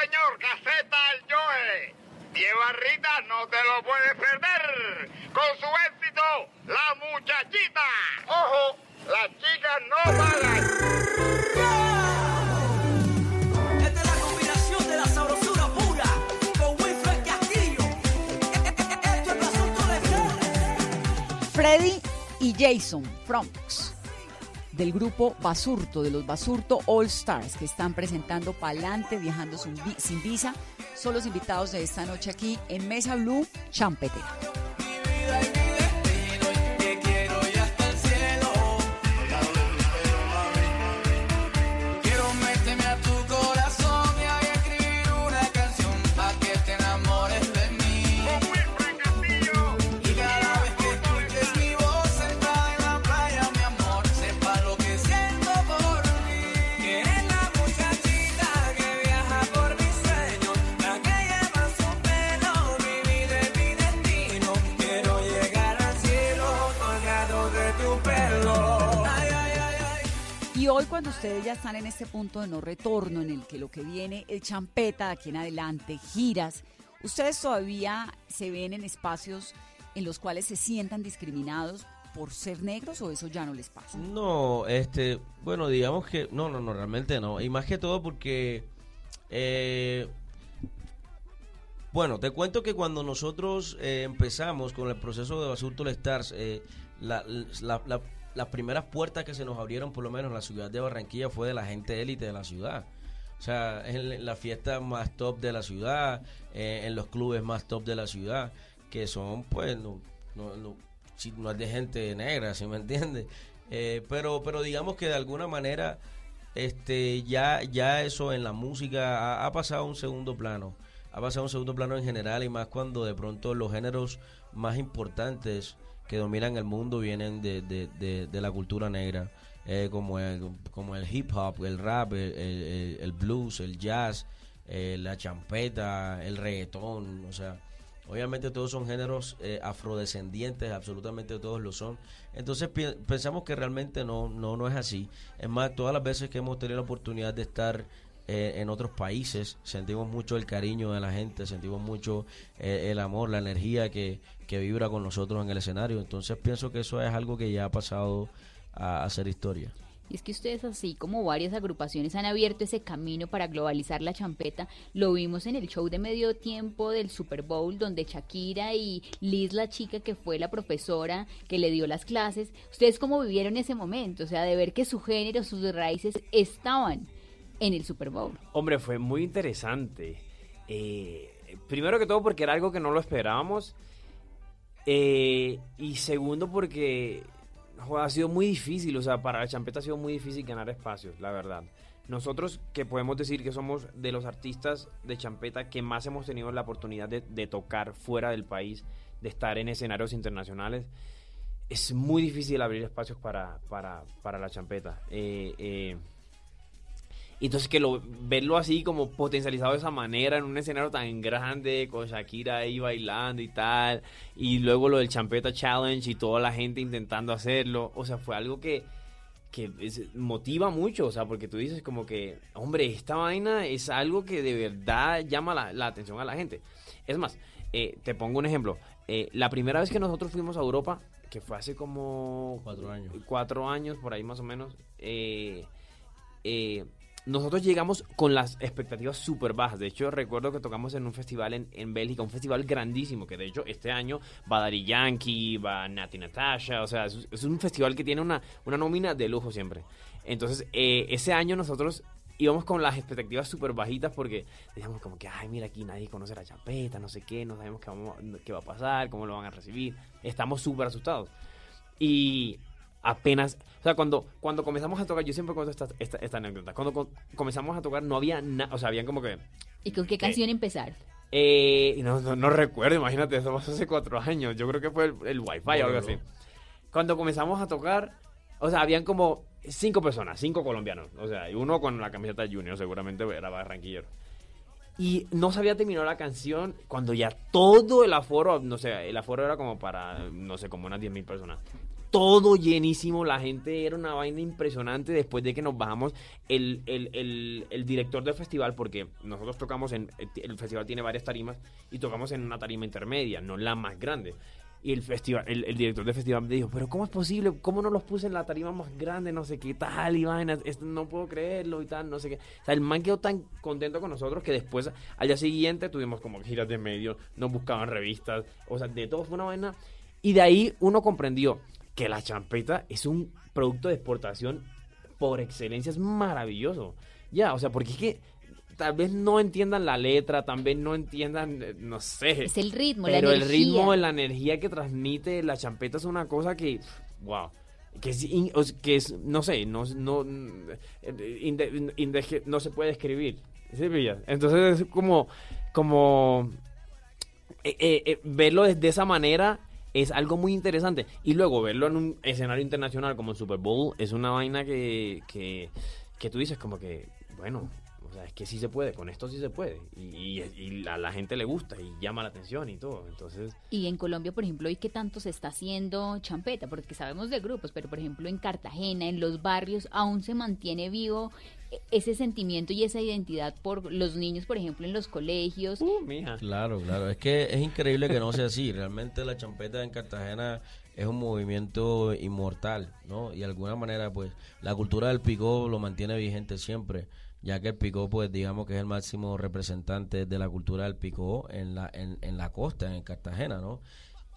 señor, caseta al Joe. Diez barritas no te lo puedes perder. Con su éxito, la muchachita. Ojo, las chicas no pagan. Esta es la combinación de la sabrosura pura con Wilfred Castillo. Esto es Basurto Lestar. Freddy y Jason Fronx del grupo Basurto, de los Basurto All Stars, que están presentando Palante Viajando sin vi- sin Visa. Son los invitados de esta noche aquí en Mesa Blue Champetera. Hoy cuando ustedes ya están en este punto de no retorno, en el que lo que viene es champeta de aquí en adelante, giras, ¿ustedes todavía se ven en espacios en los cuales se sientan discriminados por ser negros o eso ya no les pasa? No, este, bueno, digamos que, no, no, no, realmente no. Y más que todo porque, eh, bueno, te cuento que cuando nosotros eh, empezamos con el proceso de Basurto Stars, eh, la- las primeras puertas que se nos abrieron, por lo menos en la ciudad de Barranquilla, fue de la gente élite de la ciudad. O sea, en la fiesta más top de la ciudad, eh, en los clubes más top de la ciudad, que son, pues, no, no, no, no es de gente negra, ¿sí me entiendes? Eh, pero, pero digamos que de alguna manera, este, ya, ya eso en la música ha, ha pasado a un segundo plano. Ha pasado a un segundo plano en general y más cuando de pronto los géneros más importantes que dominan el mundo vienen de, de, de- la cultura negra, eh, como, el, como el hip hop, el rap, el, blues, el jazz, eh, la champeta, el reggaetón, o sea, obviamente todos son géneros eh, afrodescendientes, absolutamente todos lo son. Entonces pensamos que realmente no, no, no es así. Es más, todas las veces que hemos tenido la oportunidad de estar en otros países, sentimos mucho el cariño de la gente, sentimos mucho el amor, la energía que, que vibra con nosotros en el escenario. Entonces pienso que eso es algo que ya ha pasado a, a ser historia. Y es que ustedes, así como varias agrupaciones, han abierto ese camino para globalizar la champeta. Lo vimos en el show de medio tiempo del Super Bowl, donde Shakira y Liz, la chica que fue la profesora que le dio las clases, ¿ustedes cómo vivieron ese momento? O sea, de ver que su género, sus raíces estaban en el Super Bowl. Hombre, fue muy interesante. Eh, primero que todo porque era algo que no lo esperábamos. Eh, y segundo porque joder, ha sido muy difícil, o sea, para la champeta ha sido muy difícil ganar espacios, la verdad. Nosotros que podemos decir que somos de los artistas de champeta que más hemos tenido la oportunidad de, de tocar fuera del país, de estar en escenarios internacionales, es muy difícil abrir espacios para, para, para la champeta. Eh, eh, y entonces que lo, verlo así como potencializado de esa manera en un escenario tan grande, con Shakira ahí bailando y tal, y luego lo del Champeta Challenge y toda la gente intentando hacerlo, o sea, fue algo que, que es- motiva mucho, o sea, porque tú dices como que, hombre, esta vaina es algo que de verdad llama la, la atención a la gente. Es más, eh, te pongo un ejemplo, Eh, la primera vez que nosotros fuimos a Europa, que fue hace como... Cuatro años. Cuatro años, por ahí más o menos, eh, eh, nosotros llegamos con las expectativas súper bajas. De hecho, recuerdo que tocamos en un festival en, en Bélgica, un festival grandísimo, que de hecho este año va Daddy Yankee, va Nati Natasha, o sea, es, es un festival que tiene una, una nómina de lujo siempre. Entonces, eh, ese año nosotros íbamos con las expectativas súper bajitas porque decíamos como que, ay, mira, aquí nadie conoce la chapeta, no sé qué, no sabemos qué, vamos- qué va a pasar, cómo lo van a recibir. Estamos súper asustados. Y apenas, o sea, cuando, cuando comenzamos a tocar, yo siempre cuento esta, esta, esta anécdota, cuando co- comenzamos a tocar no había nada, o sea, habían como que... ¿Y con qué canción empezar? Eh, no, no, no recuerdo, imagínate, eso pasó hace cuatro años, yo creo que fue el, el Wi-Fi o algo así. Cuando comenzamos a tocar, o sea, habían como cinco personas, cinco colombianos, o sea, y uno con la camiseta Junior, seguramente era barranquillero. Y no se había terminado la canción cuando ya todo el aforo, no sé, el aforo era como para, no sé, como unas 10 mil personas. Todo llenísimo, la gente era una vaina impresionante después de que nos bajamos el, el, el, el director del festival, porque nosotros tocamos en, el festival tiene varias tarimas y tocamos en una tarima intermedia, no la más grande. Y el festival, el, el director del festival me dijo, pero ¿cómo es posible? ¿Cómo no los puse en la tarima más grande? No sé qué tal, y vainas, esto no puedo creerlo y tal, no sé qué. O sea, el man quedó tan contento con nosotros que después, al día siguiente, tuvimos como giras de medios, nos buscaban revistas, o sea, de todo fue una vaina. Y de ahí uno comprendió que la champeta es un producto de exportación por excelencia, es maravilloso. Ya, o sea, porque es que tal vez no entiendan la letra, tal vez no entiendan, eh, no sé. Es el ritmo, la Pero el energía. ritmo, la energía que transmite la champeta es una cosa que, wow, que es, que es no sé, no, no, inde- inde- no se puede escribir. ¿Sí pillas? Entonces es como, como eh, eh, verlo desde esa manera es algo muy interesante. Y luego verlo en un escenario internacional como el Super Bowl es una vaina que, que, que tú dices como que, bueno, sea, es que sí se puede, con esto sí se puede. Y, y- y a la gente le gusta y llama la atención y todo. Entonces, Y en Colombia, por ejemplo, ¿y qué tanto se está haciendo champeta? Porque sabemos de grupos, pero por ejemplo en Cartagena, en los barrios, aún se mantiene vivo e- ese sentimiento y esa identidad por los niños, por ejemplo, en los colegios. Claro, claro. Es que es increíble que no sea así. Realmente la champeta en Cartagena es un movimiento inmortal, ¿no? Y de alguna manera, pues, la cultura del picó lo mantiene vigente siempre, ya que el picó, pues, digamos que es el máximo representante de la cultura del picó en la, en, en la costa, en Cartagena, ¿no?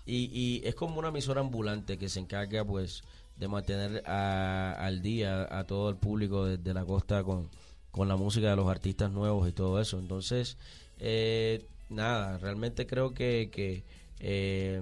Y, y es como una emisora ambulante que se encarga, pues, de mantener a- al día a todo el público de, la costa con, con la música de los artistas nuevos y todo eso. Entonces, eh, nada, realmente creo que, que eh,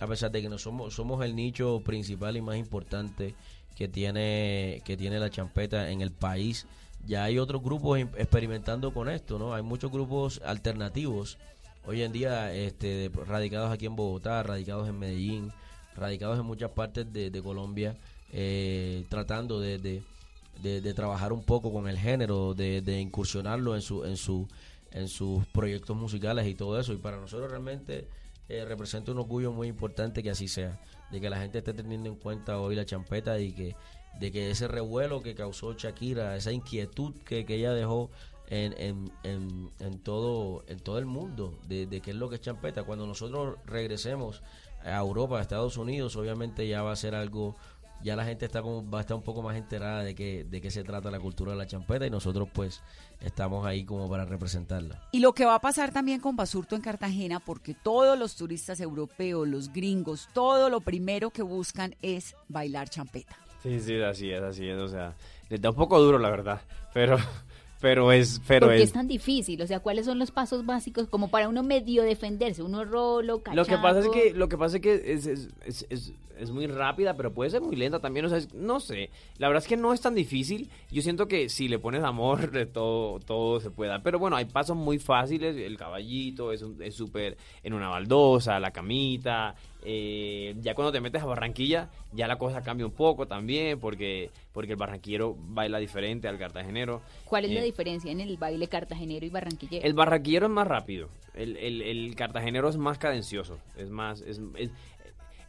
a pesar de que no somos, somos el nicho principal y más importante que tiene, que tiene la champeta en el país, ya hay otros grupos em- experimentando con esto, ¿no? Hay muchos grupos alternativos hoy en día este, radicados aquí en Bogotá, radicados en Medellín, radicados en muchas partes de, Colombia, eh, tratando de, de, trabajar un poco con el género, de, de incursionarlo en su, en su, en sus proyectos musicales y todo eso. Y para nosotros realmente eh, representa un orgullo muy importante que así sea, de que la gente esté teniendo en cuenta hoy la champeta y que de que ese revuelo que causó Shakira, esa inquietud que, que ella dejó en, en, en, todo en todo el mundo de, de qué es lo que es champeta. Cuando nosotros regresemos a Europa, a Estados Unidos, obviamente ya va a ser algo, ya la gente está como, va a estar un poco más enterada de qué, de qué se trata la cultura de la champeta y nosotros pues estamos ahí como para representarla. Y lo que va a pasar también con Basurto en Cartagena, porque todos los turistas europeos, los gringos, todo lo primero que buscan es bailar champeta. Sí, sí, así es, así es. O sea, les da un poco duro, la verdad. Pero, pero es, pero ¿Por qué es, es tan difícil? O sea, ¿cuáles son los pasos básicos como para uno medio defenderse? Uno rolo, cachaco. Lo que pasa es que, lo que pasa es que es, es, es, es- muy rápida, pero puede ser muy lenta también. O sea, es- no sé. La verdad es que no es tan difícil. Yo siento que si le pones amor, todo, todo se puede dar. Pero bueno, hay pasos muy fáciles. El caballito es súper en una baldosa, la camita. Eh, ya cuando te metes a Barranquilla, ya la cosa cambia un poco también, porque, porque el barranquillero baila diferente al cartagenero. ¿Cuál es la Eh, diferencia en el baile cartagenero y barranquillero? el barranquillero es más rápido. El, el, el cartagenero es más cadencioso. Es más. Es, es-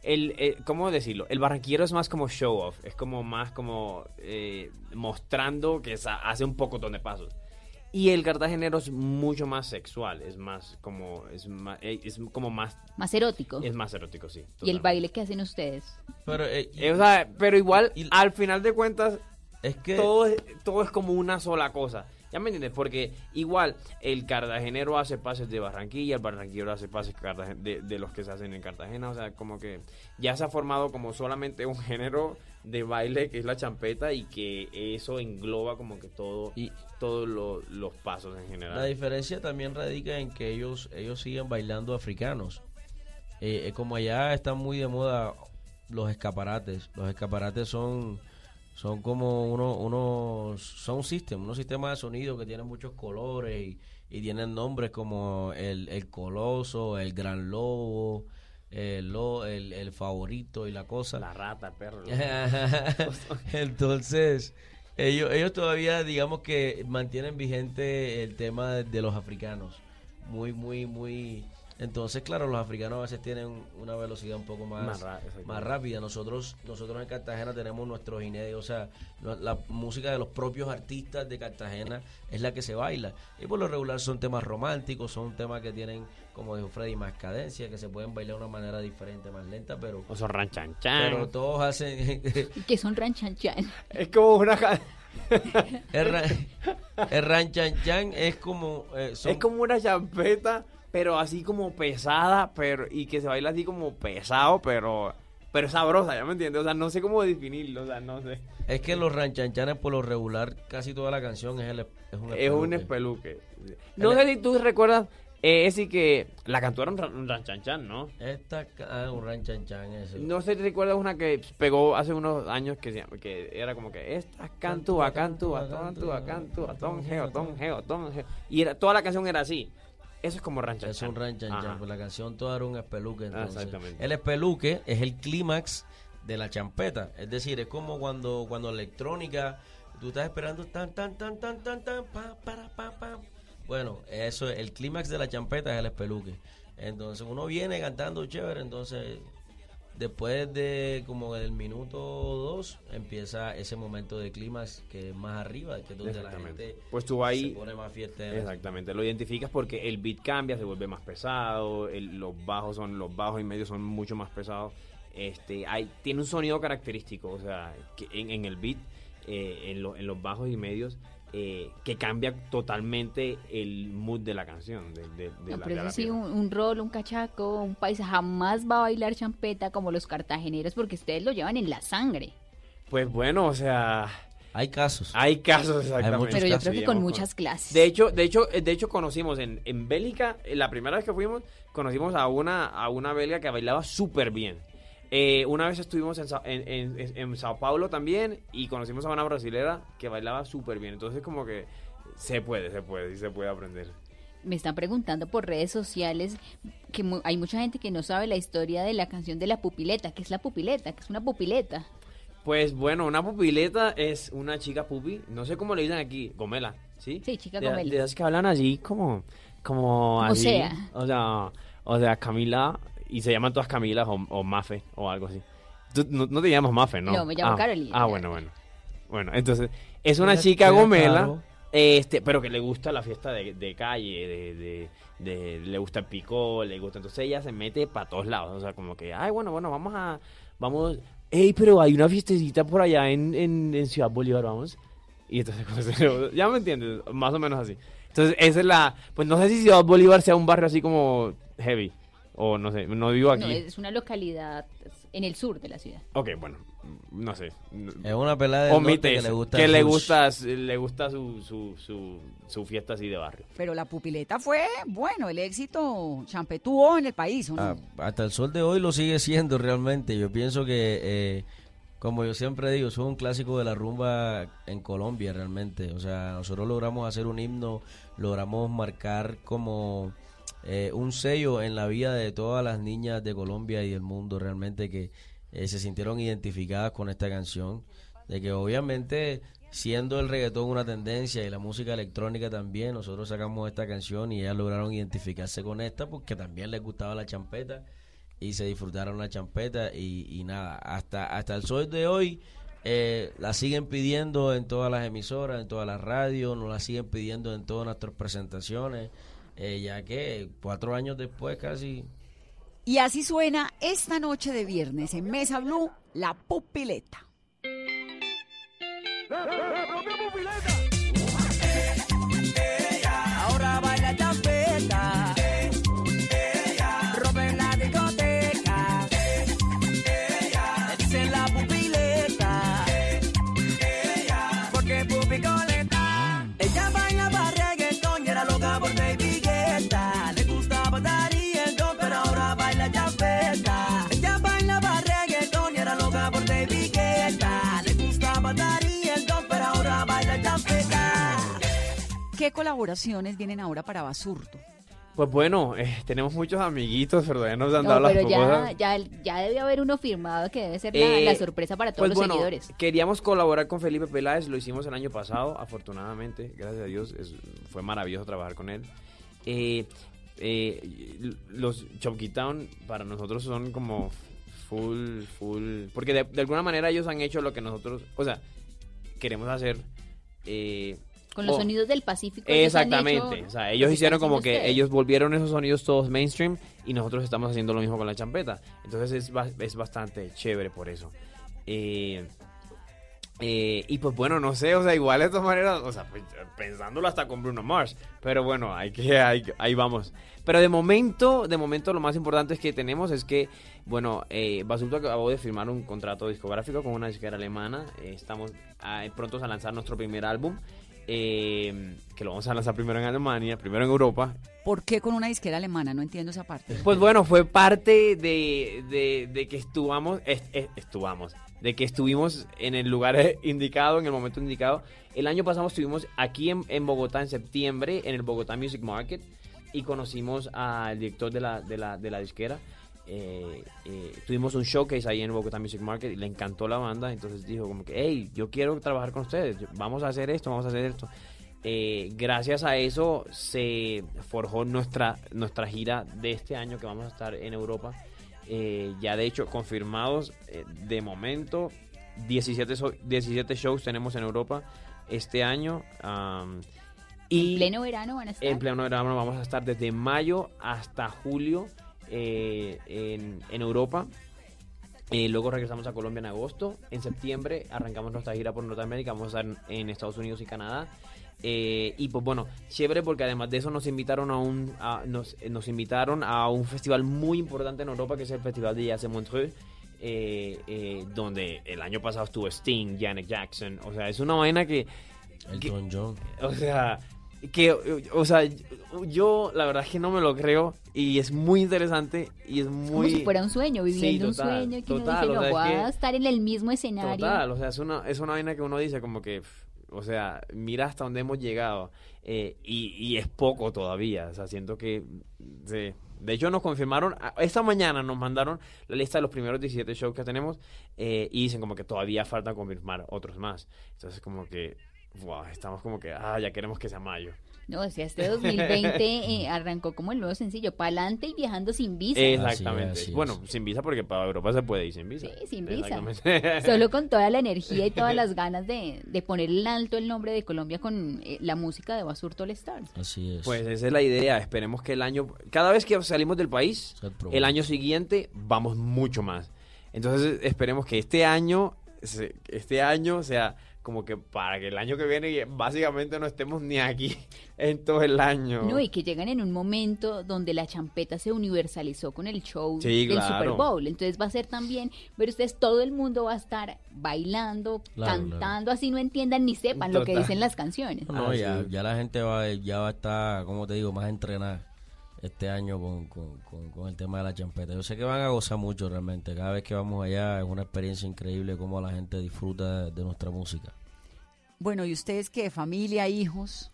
el, eh, ¿Cómo decirlo? El barranquillero es más como show off. Es como más como eh, mostrando que hace un poco de pasos. Y el cartagenero es mucho más sexual. Es más como. Es, más, eh, es como más. Más erótico. Es más erótico, sí. ¿Y el baile que hacen ustedes? Pero, eh, Eh, o sea, pero igual, al final de cuentas, es que todo, es, todo es como una sola cosa. ¿Ya me entiendes? Porque igual el cartagenero hace pases de Barranquilla, el barranquillero hace pases de, de los que se hacen en Cartagena. O sea, como que ya se ha formado como solamente un género de baile que es la champeta y que eso engloba como que todo todos lo- los pasos en general. La diferencia también radica en que ellos ellos siguen bailando africanos. Eh, eh, como allá están muy de moda los escaparates. Los escaparates son son como unos unos son system, unos sistemas de sonido que tienen muchos colores y, y tienen nombres como el, el coloso, el gran lobo, el, lo- el, el favorito y la cosa. La rata, el perro. Entonces, ellos, ellos todavía, digamos que mantienen vigente el tema de, de los africanos. Muy, muy, muy. Entonces, claro, los africanos a veces tienen una velocidad un poco más, Más rápida. Nosotros, nosotros en Cartagena tenemos nuestros inéditos, o sea, la música de los propios artistas de Cartagena es la que se baila. Y por lo regular son temas románticos, son temas que tienen, como dijo Freddy, más cadencia, que se pueden bailar de una manera diferente, más lenta, pero. O son ranchanchan. Pero todos hacen. Que son ranchanchan. Es como una... el, ra- el ranchanchan es como. eh, son- Es como una champeta, pero así como pesada, pero y que se baila así como pesado, pero pero sabrosa, ¿ya me entiendes? O sea, no sé cómo definirlo, o sea, no sé. Es que los ranchanchanes por lo regular, casi toda la canción es, el, es un Es un espeluque. espeluque. No sé si tú recuerdas, eh, ese que la cantó era un, ra- un ranchanchan, ¿no? Esta, ah, un ranchanchan ese. No sé si recuerdas una que pegó hace unos años que, se que era como que esta cantúa, cantúa, cantúa, cantúa, ton geo, ton geo, ton geo. Y era, toda la canción era así. Eso es como ranchanchan. Es un ranchanchan, Ajá. pues la canción toda era un espeluque. Entonces. Exactamente. El espeluque es el clímax de la champeta. Es decir, es como cuando, cuando electrónica, tú estás esperando tan, tan, tan, tan, tan, tan, pa, para, pa, pa. Bueno, eso, el clímax de la champeta es el espeluque. Entonces uno viene cantando chévere, entonces después de como del minuto dos empieza ese momento de clímax que es más arriba, que es donde la gente Pues tú ahí- se pone más fiesta. Exactamente, lo identificas porque el beat cambia, se vuelve más pesado, el- los bajos son los bajos y medios son mucho más pesados. Este, hay, tiene un sonido característico, o sea, que en, en el beat, eh, en, lo- en los bajos y medios, eh, que cambia totalmente el mood de la canción. De, de- de No, la, pero de la eso sí, un, un rol, un cachaco, un paisa jamás va a bailar champeta como los cartageneros porque ustedes lo llevan en la sangre. Pues bueno, o sea, hay casos. Hay casos, exactamente. Pero yo creo que con muchas clases. De hecho, de hecho, de hecho conocimos en, en Bélgica, eh, la primera vez que fuimos, conocimos a una, a una belga que bailaba súper bien. Eh, una vez estuvimos en, Sa- en, en- en Sao Paulo también y conocimos a una brasilera que bailaba súper bien. Entonces como que se puede, se puede, sí se puede aprender. Me están preguntando por redes sociales que mu- hay mucha gente que no sabe la historia de la canción de la pupileta. ¿Qué es la pupileta? ¿Qué es una pupileta? Pues bueno, una pupileta es una chica pupi, no sé cómo le dicen aquí, gomela, ¿sí? Sí, chica de, gomela. De esas que hablan allí como, como O así. sea. O sea, o sea, Camila, y se llaman todas Camilas o, o Mafe o algo así. Tú no, no te llamas Mafe, ¿no? No, me llamo ah, Carolina. Ah, bueno, bueno. Bueno, entonces, es una chica gomela, este, pero que le gusta la fiesta de, de calle, de, de, de- le gusta el picó, le gusta, entonces ella se mete para todos lados, o sea, como que, ay, bueno, bueno, vamos a, vamos, hey, pero hay una fiestecita por allá en, en, en Ciudad Bolívar, vamos, y entonces, ya me entiendes, más o menos así. Entonces, esa es la, pues no sé si Ciudad Bolívar sea un barrio así como heavy, o no sé, no vivo aquí. No, es una localidad en el sur de la ciudad. Ok, bueno, no sé. Es una pelada del norte que le gusta que le gusta, le gusta su, su, su, su fiesta así de barrio. Pero la pupileta fue, bueno, el éxito champetuó en el país, ¿o no? Ah, hasta el sol de hoy lo sigue siendo realmente. Yo pienso que, eh, como yo siempre digo, es un clásico de la rumba en Colombia realmente. O sea, nosotros logramos hacer un himno, logramos marcar como eh, un sello en la vida de todas las niñas de Colombia y del mundo realmente que eh, se sintieron identificadas con esta canción. De que obviamente siendo el reggaetón una tendencia y la música electrónica también, nosotros sacamos esta canción y ellas lograron identificarse con esta porque también les gustaba la champeta y se disfrutaron la champeta y, nada, hasta, hasta el sol de hoy eh, la siguen pidiendo en todas las emisoras, en todas las radios, nos la siguen pidiendo en todas nuestras presentaciones, eh, ya que cuatro años después casi... Y así suena esta noche de viernes en Mesa Blue, la pupileta. Ahora ¿Qué colaboraciones vienen ahora para Basurto? Pues bueno, eh, tenemos muchos amiguitos, pero ya nos han No, dado las pero ya, propuestas. ya, ya debe haber uno firmado que debe ser la, Eh, la sorpresa para todos pues los bueno, seguidores. Queríamos colaborar con Felipe Peláez, lo hicimos el año pasado, afortunadamente, gracias a Dios, es- fue maravilloso trabajar con él. Eh, eh, los Chopkey Town para nosotros son como full, full, porque de, de alguna manera ellos han hecho lo que nosotros, o sea, queremos hacer. Con los o- sonidos del Pacífico. Exactamente, hecho o sea, lo ellos hicieron como que ustedes. ellos volvieron esos sonidos todos mainstream y nosotros estamos haciendo lo mismo con la champeta. Entonces es, es bastante chévere por eso. Eh, eh, y pues bueno, no sé, o sea, igual de todas maneras, o sea, pues, pensándolo hasta con Bruno Mars, pero bueno, hay que, hay- ahí vamos. Pero de momento, de momento lo más importante es que tenemos es que, bueno, eh, Basulto acabó de firmar un contrato discográfico con una disquera alemana, Eh, estamos ah, prontos a lanzar nuestro primer álbum, eh, que lo vamos a lanzar primero en Alemania, primero en Europa, ¿Por qué con una disquera alemana? No entiendo esa parte. pues bueno, fue parte de, de, de que estuvamos, est- est- estuvamos, de que estuvimos en el lugar indicado, en el momento indicado. El año pasado estuvimos aquí en, en Bogotá en septiembre, en el Bogotá Music Market, y conocimos al director de la, de la, de la disquera. Eh, eh, tuvimos un showcase ahí en Bogotá Music Market y le encantó la banda, entonces dijo como que, hey, yo quiero trabajar con ustedes, vamos a hacer esto, vamos a hacer esto. Eh, gracias a eso se forjó nuestra, nuestra gira de este año que vamos a estar en Europa. Eh, ya de hecho confirmados eh, de momento 17, so- 17 shows tenemos en Europa este año. am, y En pleno verano van a estar. en pleno verano vamos a estar desde mayo hasta julio eh, en, en Europa. Eh, luego regresamos a Colombia en agosto. En septiembre arrancamos nuestra gira por Norteamérica. Vamos a estar en, Estados Unidos y Canadá. Eh, y pues bueno, chévere porque además de eso nos invitaron a un a- nos, eh, nos invitaron a un festival muy importante en Europa que es el Festival de Jazz de Montreux. eh, eh, donde el año pasado estuvo Sting, Janet Jackson, o sea, es una vaina que, que- Elton John. o sea, que, o sea, yo la verdad es que no me lo creo y es muy interesante y es muy... Como si fuera un sueño, Sí, viviendo total, un sueño, que uno total, dice, o no, voy a estar en el mismo escenario. Total, o sea, es una, es una vaina que uno dice como que, o sea, mira hasta dónde hemos llegado eh, y, y es poco todavía, o sea, siento que, sí. De hecho, nos confirmaron, esta mañana nos mandaron la lista de los primeros 17 shows que tenemos eh, y dicen como que todavía falta confirmar otros más. Entonces, como que, wow, estamos como que, ah, ya queremos que sea mayo. No, o sea, este 2020 eh, arrancó como el nuevo sencillo, pa'lante y viajando sin visa. Exactamente. Así es, así es. Bueno, sin visa porque para Europa se puede ir sin visa. Sí, sin visa. Solo con toda la energía y todas las ganas de, de poner en alto el nombre de Colombia con eh, la música de Basurto All Stars. Así es. Pues esa es la idea. Esperemos que el año, cada vez que salimos del país, el año siguiente vamos mucho más. Entonces esperemos que este año, este año sea como que para que el año que viene básicamente no estemos ni aquí en todo el año. No, y que llegan en un momento donde la champeta se universalizó con el show Sí, del claro. Super Bowl. Entonces va a ser también, pero ustedes, todo el mundo va a estar bailando, Claro, cantando, así no entiendan ni sepan lo que dicen las canciones. No, no, ya, ya la gente va, ya va a estar, como te digo, más entrenada este año con, con- con- con el tema de la champeta. Yo sé que van a gozar mucho realmente. Cada vez que vamos allá es una experiencia increíble cómo la gente disfruta de nuestra música. Bueno, ¿y ustedes qué? ¿Familia, hijos?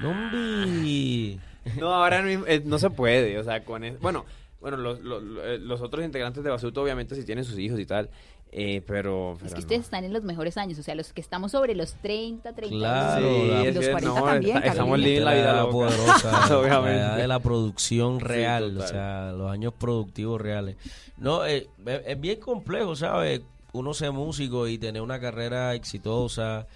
¡Nombi! No, ahora mismo, eh, no se puede, o sea, con es- bueno, bueno, los, los, los otros integrantes de Basurto obviamente sí tienen sus hijos y tal, eh, pero, Es que no. ustedes están en los mejores años, o sea, los que estamos sobre los 30, 30. Claro, Sí, los que 40 no, también, está- estamos living la vida loca. poderosa, obviamente. la edad de la producción real, o sea, los años productivos reales. No, eh, es, bien complejo, ¿sabes? Uno ser músico y tener una carrera exitosa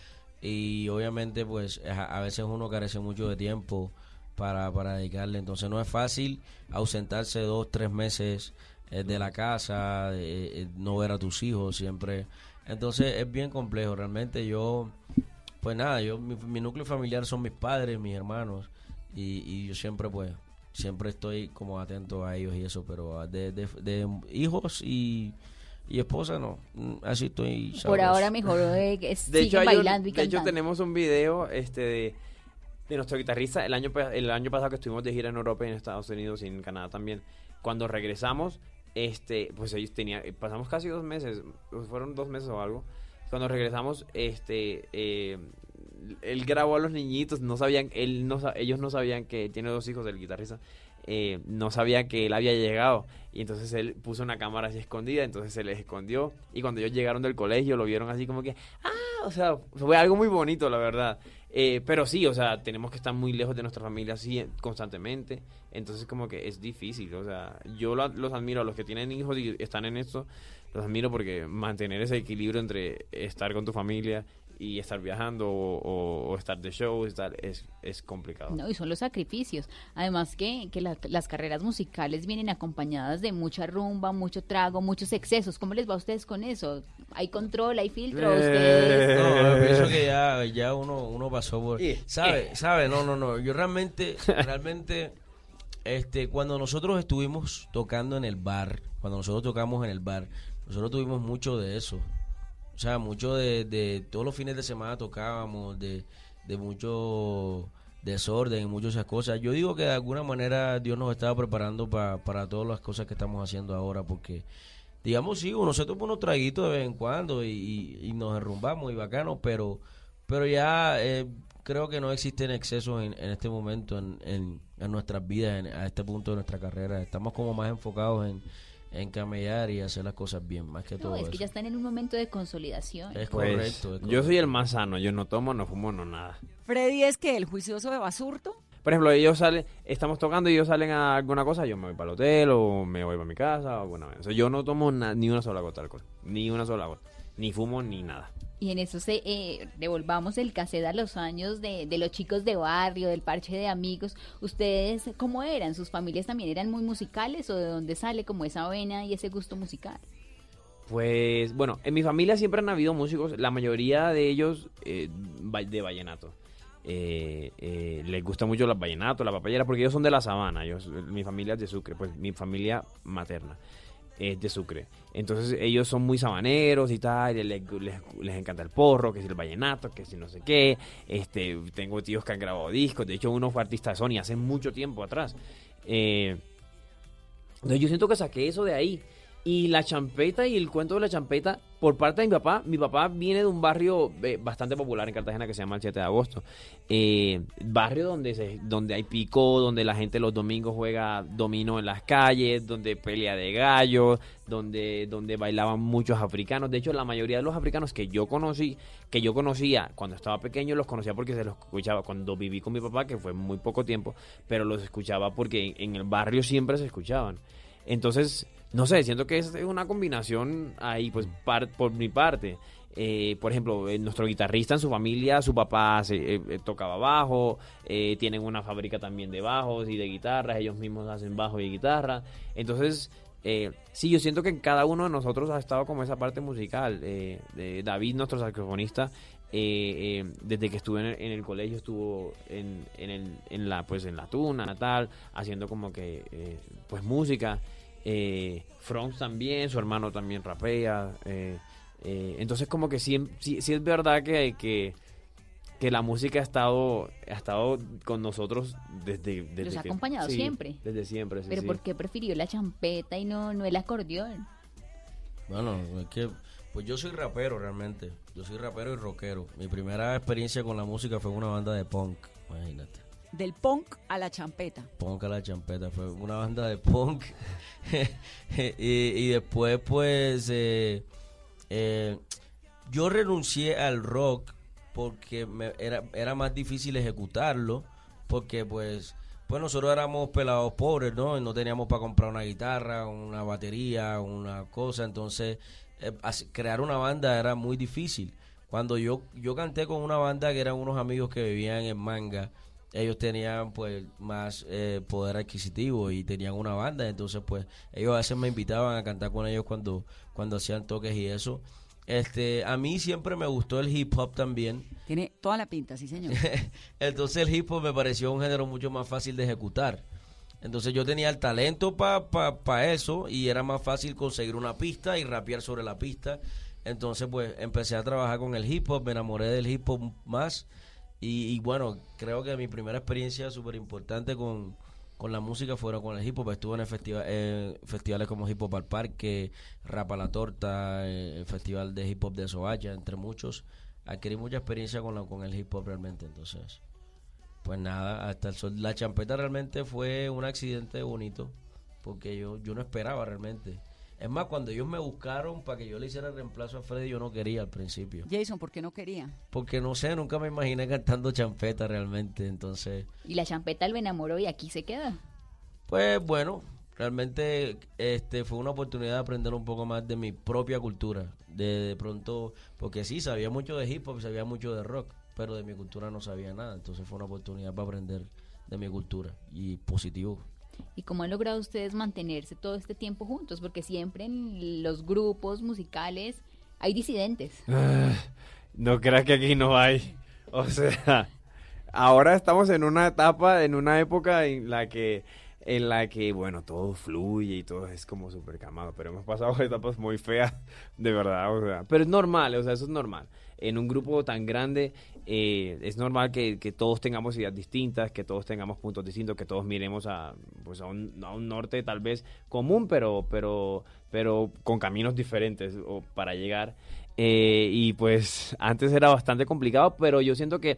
y obviamente pues a, a veces uno carece mucho de tiempo para, para dedicarle, entonces no es fácil ausentarse dos, tres meses eh, de la casa, eh, eh, no ver a tus hijos siempre. Entonces es bien complejo, realmente yo pues nada, yo mi, mi núcleo familiar son mis padres, mis hermanos y, y yo siempre pues siempre estoy como atento a ellos y eso, pero ah, de, de, de hijos y, y esposa no, Mm, así estoy. Por ahora mejor eh, que De hecho, un- bailando y de hecho, tenemos un video este de, de nuestro guitarrista el año el año pasado que estuvimos de gira en Europa y en Estados Unidos y en Canadá también. Cuando regresamos, este, pues ellos tenían, pasamos casi dos meses, fueron dos meses o algo. Cuando regresamos, este, eh, él grabó a los niñitos, no sabían, él no, ellos no sabían que tiene dos hijos el guitarrista. Eh, no sabía que él había llegado. Y entonces él puso una cámara así escondida, entonces se les escondió. Y cuando ellos llegaron del colegio, lo vieron así como que, ah, o sea, fue algo muy bonito, la verdad. Eh, pero sí, o sea, tenemos que estar muy lejos de nuestra familia así constantemente. Entonces como que es difícil, o sea, yo lo- los admiro a los que tienen hijos y están en esto, los admiro porque mantener ese equilibrio entre estar con tu familia y estar viajando o, o- o estar de show estar, es, es complicado. No, y son los sacrificios. Además que, que la- las carreras musicales vienen acompañadas de mucha rumba, mucho trago, muchos excesos. ¿Cómo les va a ustedes con eso? ¿Hay control, hay filtro? Eh. Ustedes... No, yo pienso que ya, ya uno, uno pasó por... Eh, ¿Sabe? ¿Sabe? No, no, no. Yo realmente, realmente, este, cuando nosotros estuvimos tocando en el bar, cuando nosotros tocamos en el bar, nosotros tuvimos mucho de eso. O sea, mucho de, de todos los fines de semana tocábamos, de, de mucho desorden y muchas esas cosas. Yo digo que de alguna manera Dios nos estaba preparando pa- para todas las cosas que estamos haciendo ahora, porque digamos, sí, uno se toma unos traguitos de vez en cuando y, y- nos derrumbamos y bacano, pero, pero ya eh, creo que no existen excesos en, en este momento en, en- en nuestras vidas, en- a este punto de nuestra carrera. Estamos como más enfocados en, en camellar y hacer las cosas bien, más que todo No, es que eso. ya están en un momento de consolidación. Es Pues, correcto, es Yo soy el más sano, yo no tomo, no fumo, no nada. Freddy es que el juicioso de Basurto. Por ejemplo, ellos salen, estamos tocando y ellos salen a alguna cosa, yo me voy para el hotel o me voy para mi casa o alguna vez. O sea, yo no tomo na- ni una sola gota de alcohol, ni una sola gota, ni fumo ni nada. Y en eso se eh, devolvamos el cassette a los años de, de los chicos de barrio, del parche de amigos. ¿Ustedes cómo eran? ¿Sus familias también eran muy musicales o de dónde sale como esa vena y ese gusto musical? Pues, bueno, en mi familia siempre han habido músicos, la mayoría de ellos eh, de vallenato. Eh, eh, les gusta mucho los vallenatos, la papayera, porque ellos son de la sabana. Ellos, mi familia es de Sucre, pues mi familia materna es de Sucre. Entonces ellos son muy sabaneros y tal, les, les- les encanta el porro, que si el vallenato, que si no sé qué. Este, tengo tíos que han grabado discos, de hecho uno fue artista de Sony hace mucho tiempo atrás. Eh, entonces yo siento que saqué eso de ahí. Y la champeta y el cuento de la champeta, por parte de mi papá, mi papá viene de un barrio eh, bastante popular en Cartagena que se llama el 7 de agosto. Eh, barrio donde, se, donde hay pico, donde la gente los domingos juega domino en las calles, donde pelea de gallos, donde, donde bailaban muchos africanos. De hecho, la mayoría de los africanos que yo conocí, que yo conocía cuando estaba pequeño, los conocía porque se los escuchaba cuando viví con mi papá, que fue muy poco tiempo, pero los escuchaba porque en, en el barrio siempre se escuchaban. Entonces, no sé, siento que es una combinación ahí, pues, par- por mi parte. Eh, por ejemplo, eh, nuestro guitarrista en su familia, su papá se, eh, eh, tocaba bajo, eh, tienen una fábrica también de bajos y de guitarras, ellos mismos hacen bajo y guitarra. Entonces, eh, sí, yo siento que en cada uno de nosotros ha estado como esa parte musical. Eh, de David, nuestro saxofonista, eh, eh, desde que estuve en el, en el colegio estuvo en, en, el, en la pues en la tuna natal haciendo como que pues música eh, Franz también su hermano también rapea eh, eh, entonces como que sí, sí, sí es verdad que, que que la música ha estado ha estado con nosotros desde, desde Los ha que- acompañado sí, siempre. desde siempre sí, ¿Pero sí. por qué prefirió la champeta y no, no el acordeón? Bueno, es que pues yo soy rapero realmente. Yo soy rapero y rockero. Mi primera experiencia con la música fue en una banda de punk, imagínate. Del punk a la champeta. Punk a la champeta, fue una banda de punk. y, después, pues, eh, eh, yo renuncié al rock porque era, era más difícil ejecutarlo, porque pues, pues nosotros éramos pelados pobres, ¿no? Y no teníamos para comprar una guitarra, una batería, una cosa, entonces eh, crear una banda era muy difícil. Cuando yo, yo canté con una banda que eran unos amigos que vivían en Manga, ellos tenían pues más eh, poder adquisitivo y tenían una banda, entonces pues ellos a veces me invitaban a cantar con ellos cuando, cuando hacían toques y eso. Este, a mí siempre me gustó el hip hop también. Tiene toda la pinta, sí, señor. Entonces el hip hop me pareció un género mucho más fácil de ejecutar. Entonces yo tenía el talento para pa, pa eso y era más fácil conseguir una pista y rapear sobre la pista. Entonces pues empecé a trabajar con el hip hop, me enamoré del hip hop más y, y bueno, creo que mi primera experiencia súper importante con, con la música fueron con el hip hop. Estuve en el eh, festivales como Hip Hop al Parque, Rapa la Torta, eh, el Festival de Hip Hop de Soacha, entre muchos. Adquirí mucha experiencia con, la, con el hip hop realmente, entonces. pues nada, hasta el sol. La champeta realmente fue un accidente bonito, porque yo, yo no esperaba realmente. Es más, cuando ellos me buscaron para que yo le hiciera el reemplazo a Freddy, yo no quería al principio. Jason, ¿por qué no quería? Porque no sé, nunca me imaginé cantando champeta realmente. Entonces, Y la champeta lo enamoró y aquí se queda. pues bueno, realmente este fue una oportunidad de aprender un poco más de mi propia cultura. De, de pronto, porque sí, sabía mucho de hip hop, sabía mucho de rock, pero de mi cultura no sabía nada. Entonces fue una oportunidad para aprender de mi cultura y positivo. ¿Y cómo han logrado ustedes mantenerse todo este tiempo juntos? Porque siempre en los grupos musicales hay disidentes. Ah, No creas que aquí no hay. O sea, ahora estamos en una etapa, en una época en la que, en la que, bueno, todo fluye y todo es como súper calmado, pero hemos pasado etapas muy feas, de verdad, o sea, pero es normal, o sea, eso es normal. En un grupo tan grande eh, es normal que, todos tengamos ideas distintas, que todos tengamos puntos distintos, que todos miremos a, pues a, un, norte tal vez común, pero, pero, pero con caminos diferentes para llegar. Eh, y pues antes era bastante complicado, pero yo siento que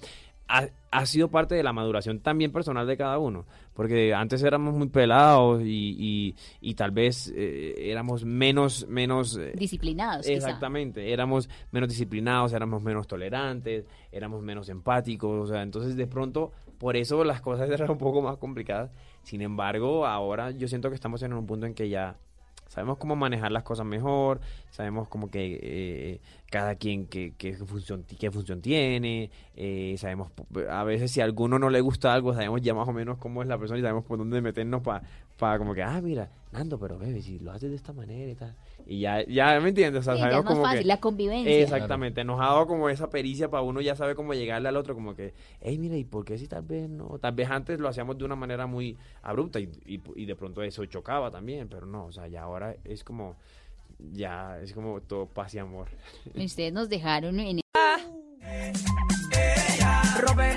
ha, ha sido parte de la maduración también personal de cada uno. Porque antes éramos muy pelados y, y, y tal vez eh, éramos menos... menos eh, Disciplinados, quizá. Exactamente, éramos menos disciplinados, éramos menos tolerantes, éramos menos empáticos, o sea, entonces de pronto por eso las cosas eran un poco más complicadas. Sin embargo, ahora yo siento que estamos en un punto en que ya sabemos cómo manejar las cosas mejor, sabemos como que eh, cada quien qué, qué función qué función tiene, eh, sabemos a veces si a alguno no le gusta algo, sabemos ya más o menos cómo es la persona y sabemos por dónde meternos para como que, ah, mira, Nando, pero bebé, si lo haces de esta manera y tal. Y ya, ya me entiendes, o sea, Sí, ya sabemos es más como fácil, que- la convivencia. Exactamente, nos ha dado como esa pericia para uno ya sabe cómo llegarle al otro, como que, hey, mira, ¿y por qué si tal vez no? Tal vez antes lo hacíamos de una manera muy abrupta y, y, y de pronto eso chocaba también, pero no, o sea, ya ahora es como, ya es como todo paz y amor. Y Ustedes nos dejaron en... Robé